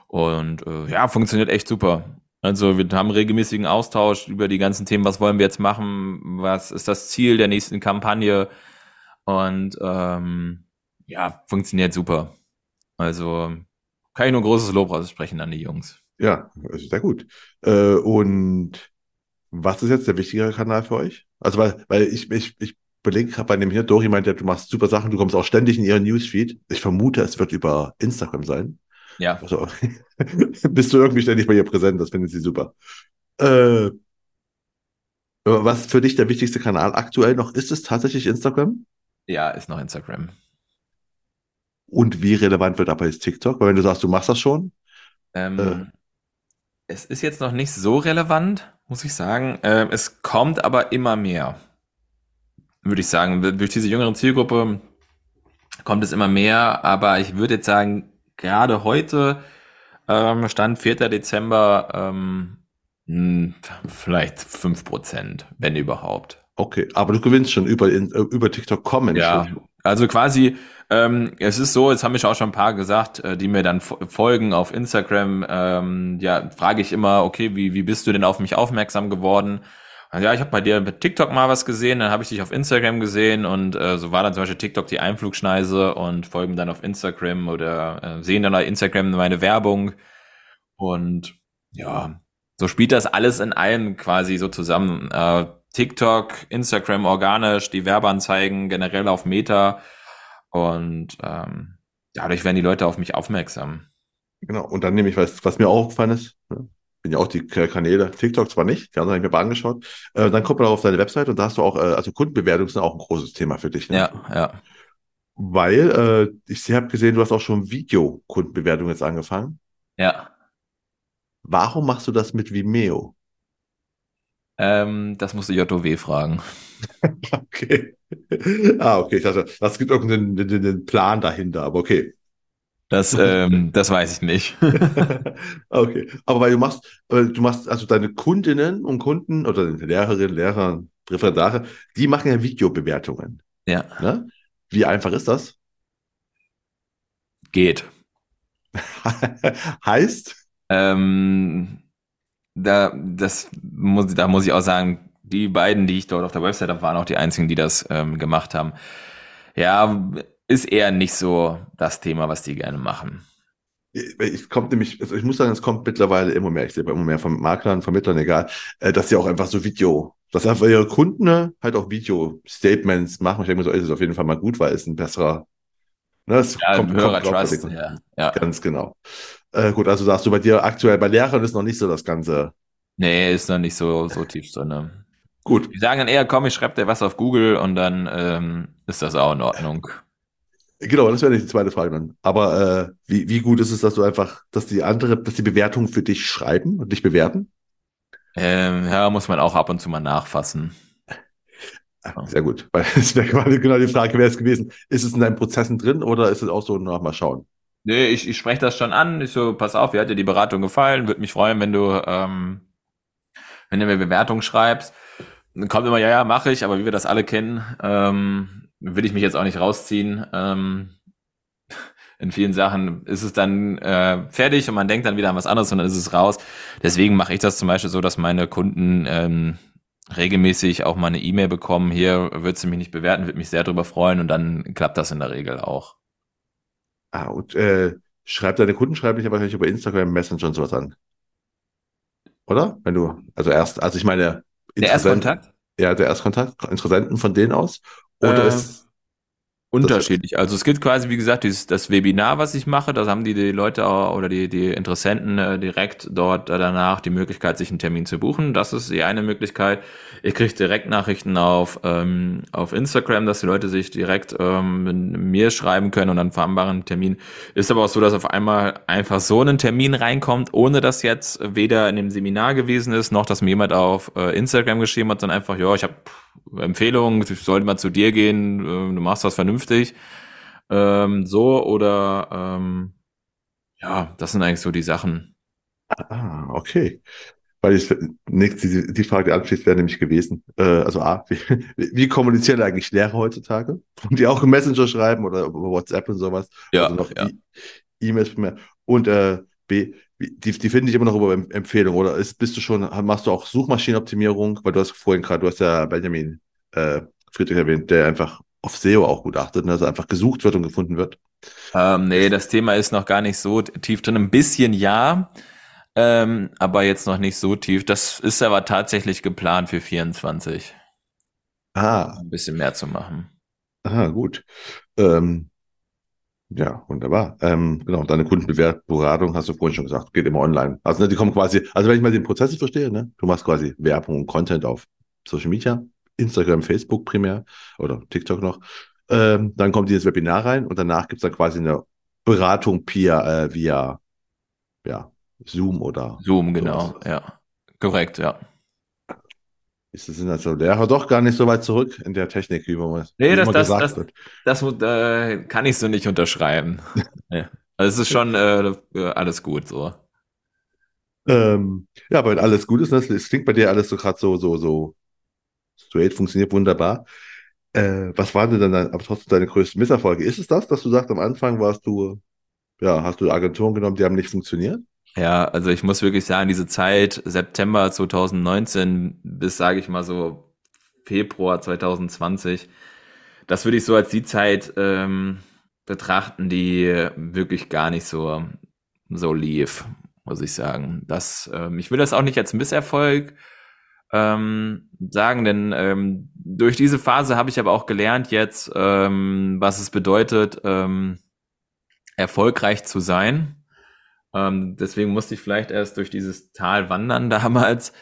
Und äh, ja, funktioniert echt super. Also wir haben regelmäßigen Austausch über die ganzen Themen, was wollen wir jetzt machen, was ist das Ziel der nächsten Kampagne und ähm, ja, funktioniert super. Also kann ich nur großes Lob aussprechen an die Jungs. Ja, sehr gut. Äh, und was ist jetzt der wichtigere Kanal für euch? Also weil, weil ich, ich, ich belege gerade bei dem hier, Dori meint, du machst super Sachen, du kommst auch ständig in ihren Newsfeed. Ich vermute, es wird über Instagram sein. Ja. Also, bist du irgendwie ständig bei ihr präsent, das findet sie super. Äh, was für dich der wichtigste Kanal aktuell noch ist, ist tatsächlich Instagram? Ja, ist noch Instagram. Und wie relevant wird aber jetzt TikTok? Weil wenn du sagst, du machst das schon. Ähm, äh, es ist jetzt noch nicht so relevant, muss ich sagen. Äh, es kommt aber immer mehr. Würde ich sagen. Durch diese jüngere Zielgruppe kommt es immer mehr, aber ich würde jetzt sagen, gerade heute, ähm, Stand 4. Dezember, ähm, hm, vielleicht fünf Prozent, wenn überhaupt. Okay, aber du gewinnst schon über, äh, über TikTok kommen. Ja, also quasi, ähm, es ist so, jetzt haben mich auch schon ein paar gesagt, äh, die mir dann folgen auf Instagram, ähm, ja, frage ich immer, okay, wie, wie bist du denn auf mich aufmerksam geworden? Ja, ich habe bei dir mit TikTok mal was gesehen, dann habe ich dich auf Instagram gesehen und äh, so war dann zum Beispiel TikTok die Einflugschneise und folgen dann auf Instagram oder äh, sehen dann auf Instagram meine Werbung und ja, so spielt das alles in allem quasi so zusammen. Äh, TikTok, Instagram organisch, die Werbeanzeigen generell auf Meta und ähm, dadurch werden die Leute auf mich aufmerksam. Genau, und dann nehme ich, was, was mir auch aufgefallen ist, ne? Bin ja auch die Kanäle, TikTok zwar nicht, die anderen habe ich mir mal angeschaut, äh, dann kommt man auf deine Website und da hast du auch, äh, also Kundenbewertungen sind auch ein großes Thema für dich. Ne? Ja, ja. Weil äh, ich habe gesehen, du hast auch schon Video-Kundenbewertungen jetzt angefangen. Ja. Warum machst du das mit Vimeo? Ähm, das musst du JOW fragen. okay. Ah, okay. Ich dachte, das gibt irgendeinen Plan dahinter, aber okay. Das, ähm, das weiß ich nicht. okay. Aber weil du machst, du machst also deine Kundinnen und Kunden oder Lehrerinnen, Lehrer, Referendare, die machen ja Videobewertungen. Ja. Ne? Wie einfach ist das? Geht. heißt? Ähm, da, das muss, da muss ich auch sagen, die beiden, die ich dort auf der Website habe, waren auch die einzigen, die das ähm, gemacht haben. Ja, ist eher nicht so das Thema, was die gerne machen. Es kommt nämlich, also ich muss sagen, es kommt mittlerweile immer mehr, ich sehe immer mehr von Maklern, Vermittlern, egal, äh, dass sie auch einfach so Video, dass einfach ihre Kunden ne, halt auch Video-Statements machen. Ich denke mir so, ist es auf jeden Fall mal gut, weil es ein besserer, ne, es ja, kommt, höherer kommt Trust, ja, ja. Ganz genau. Äh, gut, also sagst du bei dir aktuell bei Lehrern ist noch nicht so das Ganze. Nee, ist noch nicht so, so tief drin. Ne? Gut. Die sagen dann eher, komm, ich schreibe dir was auf Google und dann ähm, ist das auch in Ordnung. Genau, das wäre die zweite Frage dann. Aber äh, wie, wie gut ist es, dass du einfach, dass die andere, dass die Bewertungen für dich schreiben und dich bewerten? Ähm, ja, muss man auch ab und zu mal nachfassen. Ah, sehr gut. Weil es wäre gerade genau die Frage wäre es gewesen, ist es in deinen Prozessen drin oder ist es auch so, noch mal schauen? Nee, ich, ich spreche das schon an. Ich so, pass auf, wie hat dir die Beratung gefallen? Würde mich freuen, wenn du, ähm, wenn du mir Bewertung schreibst. Dann kommt immer, ja, ja, mache ich, aber wie wir das alle kennen, ähm, will ich mich jetzt auch nicht rausziehen. Ähm, in vielen Sachen ist es dann äh, fertig und man denkt dann wieder an was anderes und dann ist es raus. Deswegen mache ich das zum Beispiel so, dass meine Kunden ähm, regelmäßig auch mal eine E-Mail bekommen. Hier würdest du mich nicht bewerten, würde mich sehr darüber freuen und dann klappt das in der Regel auch. Ah, und äh, schreibt deine Kunden schreiben dich aber nicht über Instagram Messenger und sowas an. Oder? Wenn du, also erst, also ich meine, der Erstkontakt? Ja, der Erstkontakt, Interessenten von denen aus. Oder äh, ist Unterschiedlich. Also es gibt quasi, wie gesagt, dieses, das Webinar, was ich mache, da haben die, die Leute oder die, die Interessenten äh, direkt dort äh, danach die Möglichkeit, sich einen Termin zu buchen. Das ist die eine Möglichkeit. Ich kriege direkt Nachrichten auf, ähm, auf Instagram, dass die Leute sich direkt ähm, mir schreiben können und dann vereinbaren einen Termin. Ist aber auch so, dass auf einmal einfach so ein Termin reinkommt, ohne dass jetzt weder in dem Seminar gewesen ist, noch dass mir jemand auf äh, Instagram geschrieben hat, sondern einfach, ja, ich habe Empfehlung, sollte mal zu dir gehen, äh, du machst das vernünftig. Ähm, so oder ähm, ja, das sind eigentlich so die Sachen. Ah, okay. Weil ich nächste, die, die Frage, die anschließt, wäre nämlich gewesen, äh, also A, wie, wie kommunizieren eigentlich Lehrer heutzutage? Und die auch im Messenger schreiben oder über WhatsApp und sowas. Ja, also noch ja. E-Mails primär. Und äh, B, die, die finde ich immer noch über Empfehlungen, oder ist, bist du schon, machst du auch Suchmaschinenoptimierung? Weil du hast vorhin gerade, du hast ja Benjamin äh, Friedrich erwähnt, der einfach auf SEO auch gut achtet, ne, dass einfach gesucht wird und gefunden wird. Ähm, nee, das Thema ist noch gar nicht so tief drin. Ein bisschen ja, ähm, aber jetzt noch nicht so tief. Das ist aber tatsächlich geplant für 24. Ah. Ein bisschen mehr zu machen. Ah, gut. Ähm, ja, wunderbar. Ähm, genau, deine Kundenberatung hast du vorhin schon gesagt, geht immer online. Also ne, die kommen quasi, also wenn ich mal den Prozess verstehe, ne, du machst quasi Werbung und Content auf Social Media, Instagram, Facebook primär oder TikTok noch. Ähm, dann kommt dieses Webinar rein und danach gibt's dann quasi eine Beratung via, äh, via ja, Zoom oder Zoom, genau, sowas. ja. Korrekt, ja. Ist das also Lehrer doch gar nicht so weit zurück in der Technik, wie man nee, wie das, das, gesagt das, wird. Das, das äh, kann ich so nicht unterschreiben. ja. Also es ist schon äh, alles gut so. Ähm, ja, aber wenn alles gut ist, das, das klingt bei dir alles so gerade so, so, so straight, funktioniert wunderbar. Äh, was waren denn dann aber trotzdem deine größten Misserfolge? Ist es das, dass du sagst, am Anfang warst du, ja, hast du Agenturen genommen, die haben nicht funktioniert? Ja, also ich muss wirklich sagen, diese Zeit September 2019 bis, sage ich mal so, Februar 2020, das würde ich so als die Zeit ähm, betrachten, die wirklich gar nicht so, so lief, muss ich sagen. Das, ähm, ich will das auch nicht als Misserfolg ähm, sagen, denn ähm, durch diese Phase habe ich aber auch gelernt jetzt, ähm, was es bedeutet, ähm, erfolgreich zu sein. Ähm, deswegen musste ich vielleicht erst durch dieses Tal wandern damals.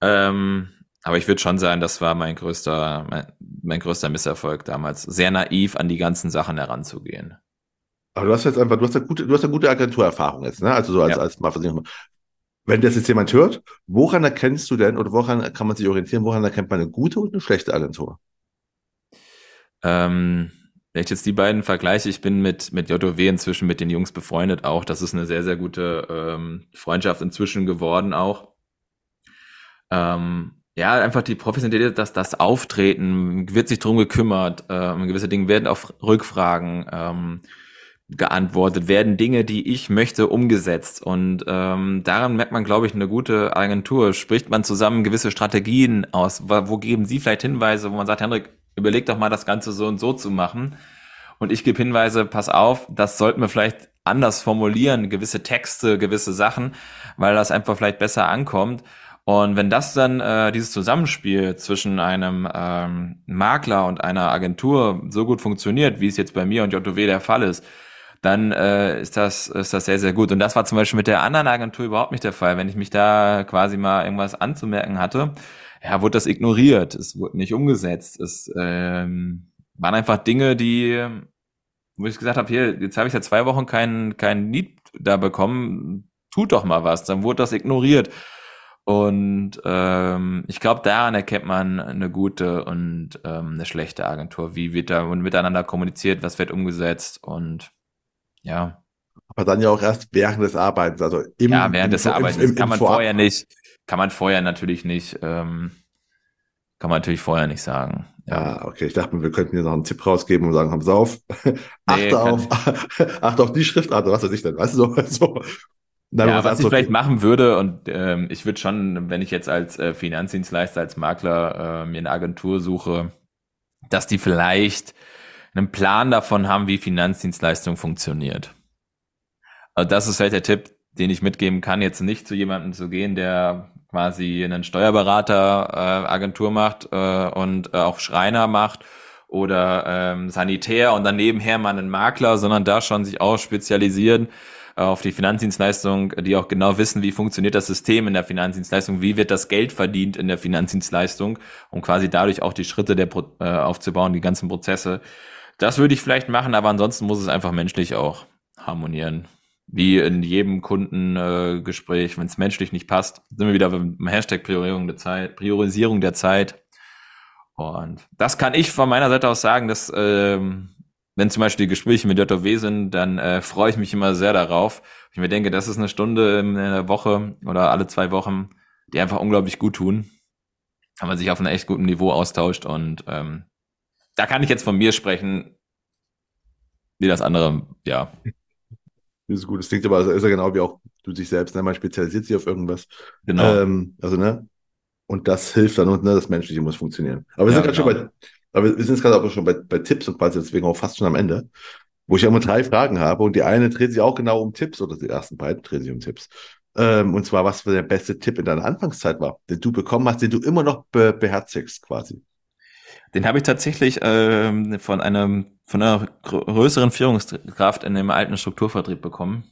Ähm, aber ich würde schon sagen, das war mein größter, mein, mein größter Misserfolg damals, sehr naiv an die ganzen Sachen heranzugehen. Aber du hast jetzt einfach, du hast eine gute, du hast eine gute Agenturerfahrung jetzt, ne? Also so als, ja. als mal Wenn das jetzt jemand hört, woran erkennst du denn oder woran kann man sich orientieren, woran erkennt man eine gute und eine schlechte Agentur? Ähm, wenn ich jetzt die beiden vergleiche, ich bin mit, mit JOW inzwischen mit den Jungs befreundet auch. Das ist eine sehr, sehr gute ähm, Freundschaft inzwischen geworden auch. Ähm, ja, einfach die Professionalität, dass das Auftreten wird sich drum gekümmert, ähm, gewisse Dinge werden auf Rückfragen ähm, geantwortet, werden Dinge, die ich möchte, umgesetzt. Und ähm, daran merkt man, glaube ich, eine gute Agentur. Spricht man zusammen gewisse Strategien aus? Wo geben Sie vielleicht Hinweise, wo man sagt, Henrik, überleg doch mal das Ganze so und so zu machen. Und ich gebe Hinweise, pass auf, das sollten wir vielleicht anders formulieren, gewisse Texte, gewisse Sachen, weil das einfach vielleicht besser ankommt. Und wenn das dann, äh, dieses Zusammenspiel zwischen einem ähm, Makler und einer Agentur so gut funktioniert, wie es jetzt bei mir und JOW der Fall ist, dann äh, ist das ist das sehr sehr gut und das war zum Beispiel mit der anderen Agentur überhaupt nicht der Fall wenn ich mich da quasi mal irgendwas anzumerken hatte ja, wurde das ignoriert, es wurde nicht umgesetzt. Es ähm, waren einfach Dinge, die, wo ich gesagt habe, hier, jetzt habe ich seit zwei Wochen kein, kein Lied da bekommen, tut doch mal was. Dann wurde das ignoriert. Und ähm, ich glaube, daran erkennt man eine gute und ähm, eine schlechte Agentur. Wie wird da miteinander kommuniziert, was wird umgesetzt und ja. Aber dann ja auch erst während des Arbeitens, also im Ja, während im, des Arbeitens. Im, im, kann man vorher nicht, kann man vorher natürlich nicht, ähm, kann man natürlich vorher nicht sagen. Ja, okay. Ich dachte, wir könnten hier noch einen Tipp rausgeben und sagen, haben Sie auf, achte nee, auf, achte auf die Schriftart, was weiß ich denn, weißt du, so, so. Nein, ja, was ich okay. vielleicht machen würde, und ähm, ich würde schon, wenn ich jetzt als äh, Finanzdienstleister, als Makler äh, mir eine Agentur suche, dass die vielleicht einen Plan davon haben, wie Finanzdienstleistung funktioniert. Also das ist vielleicht der Tipp, den ich mitgeben kann, jetzt nicht zu jemandem zu gehen, der quasi einen Steuerberater äh, Agentur macht äh, und äh, auch Schreiner macht oder ähm, Sanitär und dann nebenher mal einen Makler, sondern da schon sich auch spezialisieren äh, auf die Finanzdienstleistung, die auch genau wissen, wie funktioniert das System in der Finanzdienstleistung, wie wird das Geld verdient in der Finanzdienstleistung, um quasi dadurch auch die Schritte der Pro äh, aufzubauen, die ganzen Prozesse. Das würde ich vielleicht machen, aber ansonsten muss es einfach menschlich auch harmonieren wie in jedem Kundengespräch, äh, wenn es menschlich nicht passt, sind wir wieder beim Hashtag Priorisierung der Zeit. Priorisierung der Zeit. Und das kann ich von meiner Seite aus sagen, dass ähm, wenn zum Beispiel die Gespräche mit JW sind, dann äh, freue ich mich immer sehr darauf. Ich mir denke, das ist eine Stunde in der Woche oder alle zwei Wochen, die einfach unglaublich gut tun. Wenn man sich auf einem echt guten Niveau austauscht und ähm, da kann ich jetzt von mir sprechen, wie das andere, ja, das ist gut. Das klingt aber, also ist ja genau wie auch du dich selbst, ne? man spezialisiert sich auf irgendwas. Genau. Ähm, also, ne? Und das hilft dann und ne, das Menschliche muss funktionieren. Aber wir ja, sind gerade genau. schon bei, aber wir sind jetzt gerade auch schon bei, bei Tipps und quasi deswegen auch fast schon am Ende, wo ich ja immer drei Fragen habe und die eine dreht sich auch genau um Tipps oder die ersten beiden drehen sich um Tipps. Ähm, und zwar, was der beste Tipp in deiner Anfangszeit war, den du bekommen hast, den du immer noch be beherzigst quasi. Den habe ich tatsächlich ähm, von einem von einer größeren Führungskraft in dem alten Strukturvertrieb bekommen.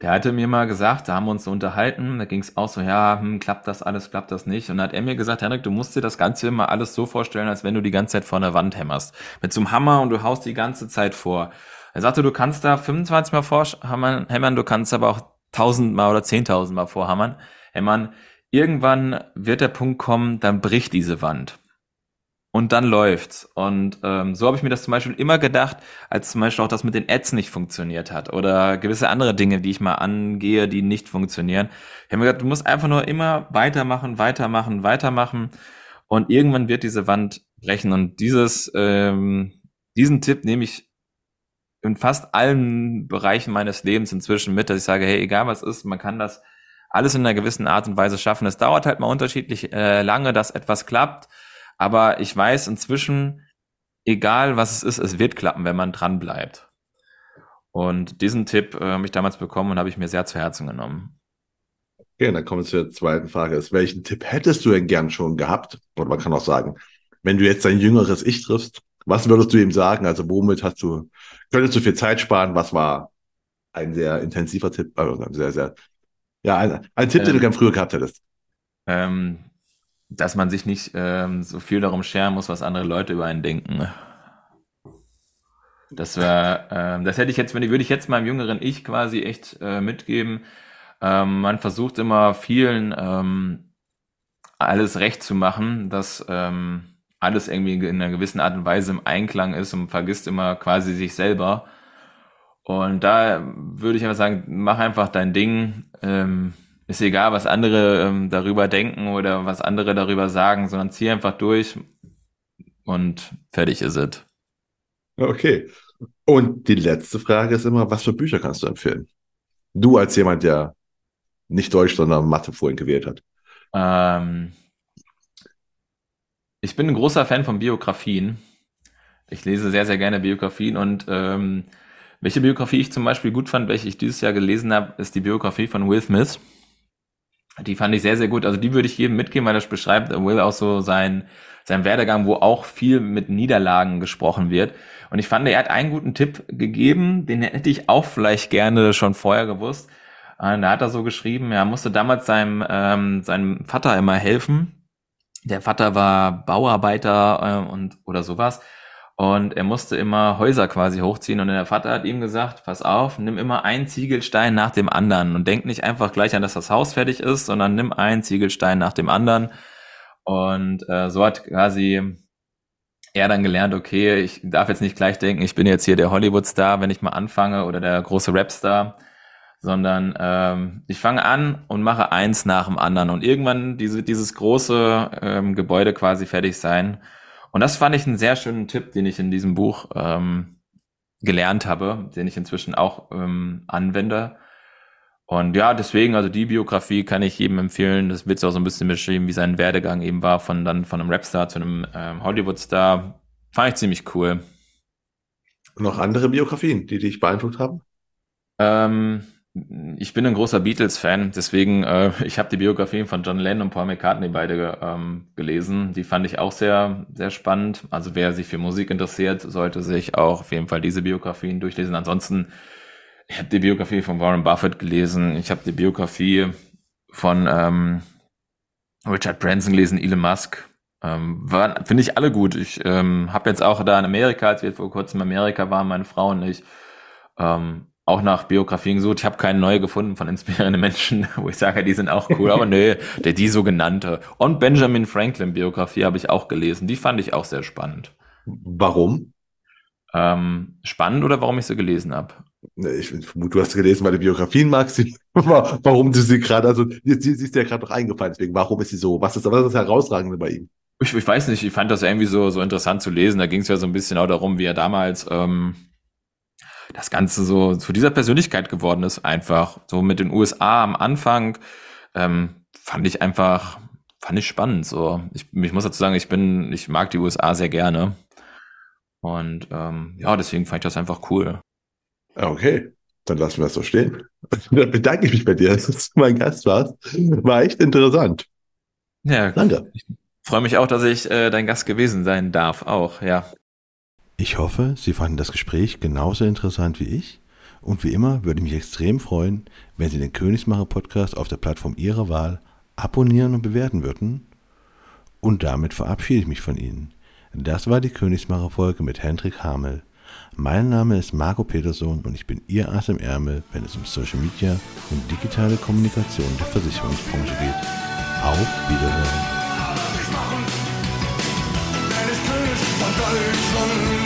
Der hatte mir mal gesagt, da haben wir uns so unterhalten, da ging es auch so, ja, hm, klappt das alles, klappt das nicht. Und dann hat er mir gesagt, Henrik, du musst dir das Ganze immer alles so vorstellen, als wenn du die ganze Zeit vor einer Wand hämmerst. Mit so einem Hammer und du haust die ganze Zeit vor. Er sagte, du kannst da 25 Mal vorhammern, hämmern, du kannst aber auch 1000 Mal oder 10.000 Mal vorhammern, hämmern. Irgendwann wird der Punkt kommen, dann bricht diese Wand und dann läuft's. Und ähm, so habe ich mir das zum Beispiel immer gedacht, als zum Beispiel auch das mit den Ads nicht funktioniert hat oder gewisse andere Dinge, die ich mal angehe, die nicht funktionieren. Ich habe mir gedacht, du musst einfach nur immer weitermachen, weitermachen, weitermachen und irgendwann wird diese Wand brechen. Und dieses, ähm, diesen Tipp nehme ich in fast allen Bereichen meines Lebens inzwischen mit, dass ich sage, hey, egal was ist, man kann das alles in einer gewissen Art und Weise schaffen. Es dauert halt mal unterschiedlich äh, lange, dass etwas klappt, aber ich weiß inzwischen, egal was es ist, es wird klappen, wenn man dran bleibt. Und diesen Tipp äh, habe ich damals bekommen und habe ich mir sehr zu Herzen genommen. Okay, dann kommen wir zur zweiten Frage. Ist, welchen Tipp hättest du denn gern schon gehabt? Oder man kann auch sagen, wenn du jetzt dein jüngeres Ich triffst, was würdest du ihm sagen? Also womit hast du, könntest du viel Zeit sparen? Was war ein sehr intensiver Tipp, also sehr, sehr, ja, ein, ein Tipp, ähm, den du ähm, gern früher gehabt hättest? Ähm, dass man sich nicht ähm, so viel darum scheren muss, was andere Leute über einen denken. Das wäre, ähm, das hätte ich jetzt, wenn ich, würde ich jetzt meinem jüngeren Ich quasi echt äh, mitgeben. Ähm, man versucht immer vielen ähm, alles recht zu machen, dass ähm, alles irgendwie in einer gewissen Art und Weise im Einklang ist und vergisst immer quasi sich selber. Und da würde ich einfach sagen, mach einfach dein Ding. Ähm, ist egal, was andere ähm, darüber denken oder was andere darüber sagen, sondern zieh einfach durch und fertig ist es. Okay. Und die letzte Frage ist immer, was für Bücher kannst du empfehlen? Du als jemand, der nicht Deutsch, sondern Mathe vorhin gewählt hat. Ähm, ich bin ein großer Fan von Biografien. Ich lese sehr, sehr gerne Biografien und ähm, welche Biografie ich zum Beispiel gut fand, welche ich dieses Jahr gelesen habe, ist die Biografie von Will Smith. Die fand ich sehr, sehr gut. Also die würde ich jedem mitgeben, weil das beschreibt Will auch so sein, sein Werdegang, wo auch viel mit Niederlagen gesprochen wird. Und ich fand, er hat einen guten Tipp gegeben, den hätte ich auch vielleicht gerne schon vorher gewusst. Äh, da hat er so geschrieben, er musste damals seinem, ähm, seinem Vater immer helfen der Vater war Bauarbeiter äh, und oder sowas. Und er musste immer Häuser quasi hochziehen. Und der Vater hat ihm gesagt, pass auf, nimm immer einen Ziegelstein nach dem anderen und denk nicht einfach gleich an, dass das Haus fertig ist, sondern nimm einen Ziegelstein nach dem anderen. Und äh, so hat quasi er dann gelernt, okay, ich darf jetzt nicht gleich denken, ich bin jetzt hier der Hollywood-Star, wenn ich mal anfange, oder der große Rapstar, sondern ähm, ich fange an und mache eins nach dem anderen und irgendwann diese, dieses große ähm, Gebäude quasi fertig sein. Und das fand ich einen sehr schönen Tipp, den ich in diesem Buch ähm, gelernt habe, den ich inzwischen auch ähm, anwende. Und ja, deswegen, also die Biografie kann ich jedem empfehlen. Das wird auch so ein bisschen beschrieben, wie sein Werdegang eben war, von dann von einem Rapstar zu einem ähm, Hollywood-Star. Fand ich ziemlich cool. noch andere Biografien, die dich beeindruckt haben? Ähm, ich bin ein großer Beatles-Fan, deswegen, äh, ich habe die Biografien von John Lennon und Paul McCartney beide ähm, gelesen. Die fand ich auch sehr, sehr spannend. Also wer sich für Musik interessiert, sollte sich auch auf jeden Fall diese Biografien durchlesen. Ansonsten, ich habe die Biografie von Warren Buffett gelesen. Ich habe die Biografie von ähm, Richard Branson gelesen, Elon Musk. Ähm, Finde ich alle gut. Ich ähm, habe jetzt auch da in Amerika, als wir vor kurzem in Amerika waren, meine Frau und ich, ähm, auch nach Biografien gesucht. Ich habe keine neue gefunden von inspirierenden Menschen, wo ich sage, die sind auch cool. Aber nö, der die sogenannte. Und Benjamin Franklin Biografie habe ich auch gelesen. Die fand ich auch sehr spannend. Warum? Ähm, spannend oder warum ich sie gelesen habe? Ich vermute, du hast sie gelesen, weil du Biografien magst. warum du sie gerade, also sie, sie ist dir gerade noch eingefallen. Deswegen, warum ist sie so? Was ist, was ist das Herausragende bei ihm? Ich, ich weiß nicht, ich fand das irgendwie so, so interessant zu lesen. Da ging es ja so ein bisschen auch darum, wie er damals ähm, das Ganze so zu dieser Persönlichkeit geworden ist, einfach so mit den USA am Anfang, ähm, fand ich einfach, fand ich spannend. So, ich, ich muss dazu sagen, ich bin, ich mag die USA sehr gerne. Und ähm, ja, deswegen fand ich das einfach cool. Okay, dann lassen wir das so stehen. Dann bedanke ich mich bei dir, dass du mein Gast warst. War echt interessant. Ja, danke. Ich freue mich auch, dass ich äh, dein Gast gewesen sein darf, auch, ja. Ich hoffe, Sie fanden das Gespräch genauso interessant wie ich. Und wie immer würde ich mich extrem freuen, wenn Sie den Königsmacher Podcast auf der Plattform Ihrer Wahl abonnieren und bewerten würden. Und damit verabschiede ich mich von Ihnen. Das war die Königsmacher Folge mit Hendrik Hamel. Mein Name ist Marco Peterson und ich bin Ihr Ass im Ärmel, wenn es um Social Media und digitale Kommunikation der Versicherungsbranche geht. Auf Wiederhören. Deutschland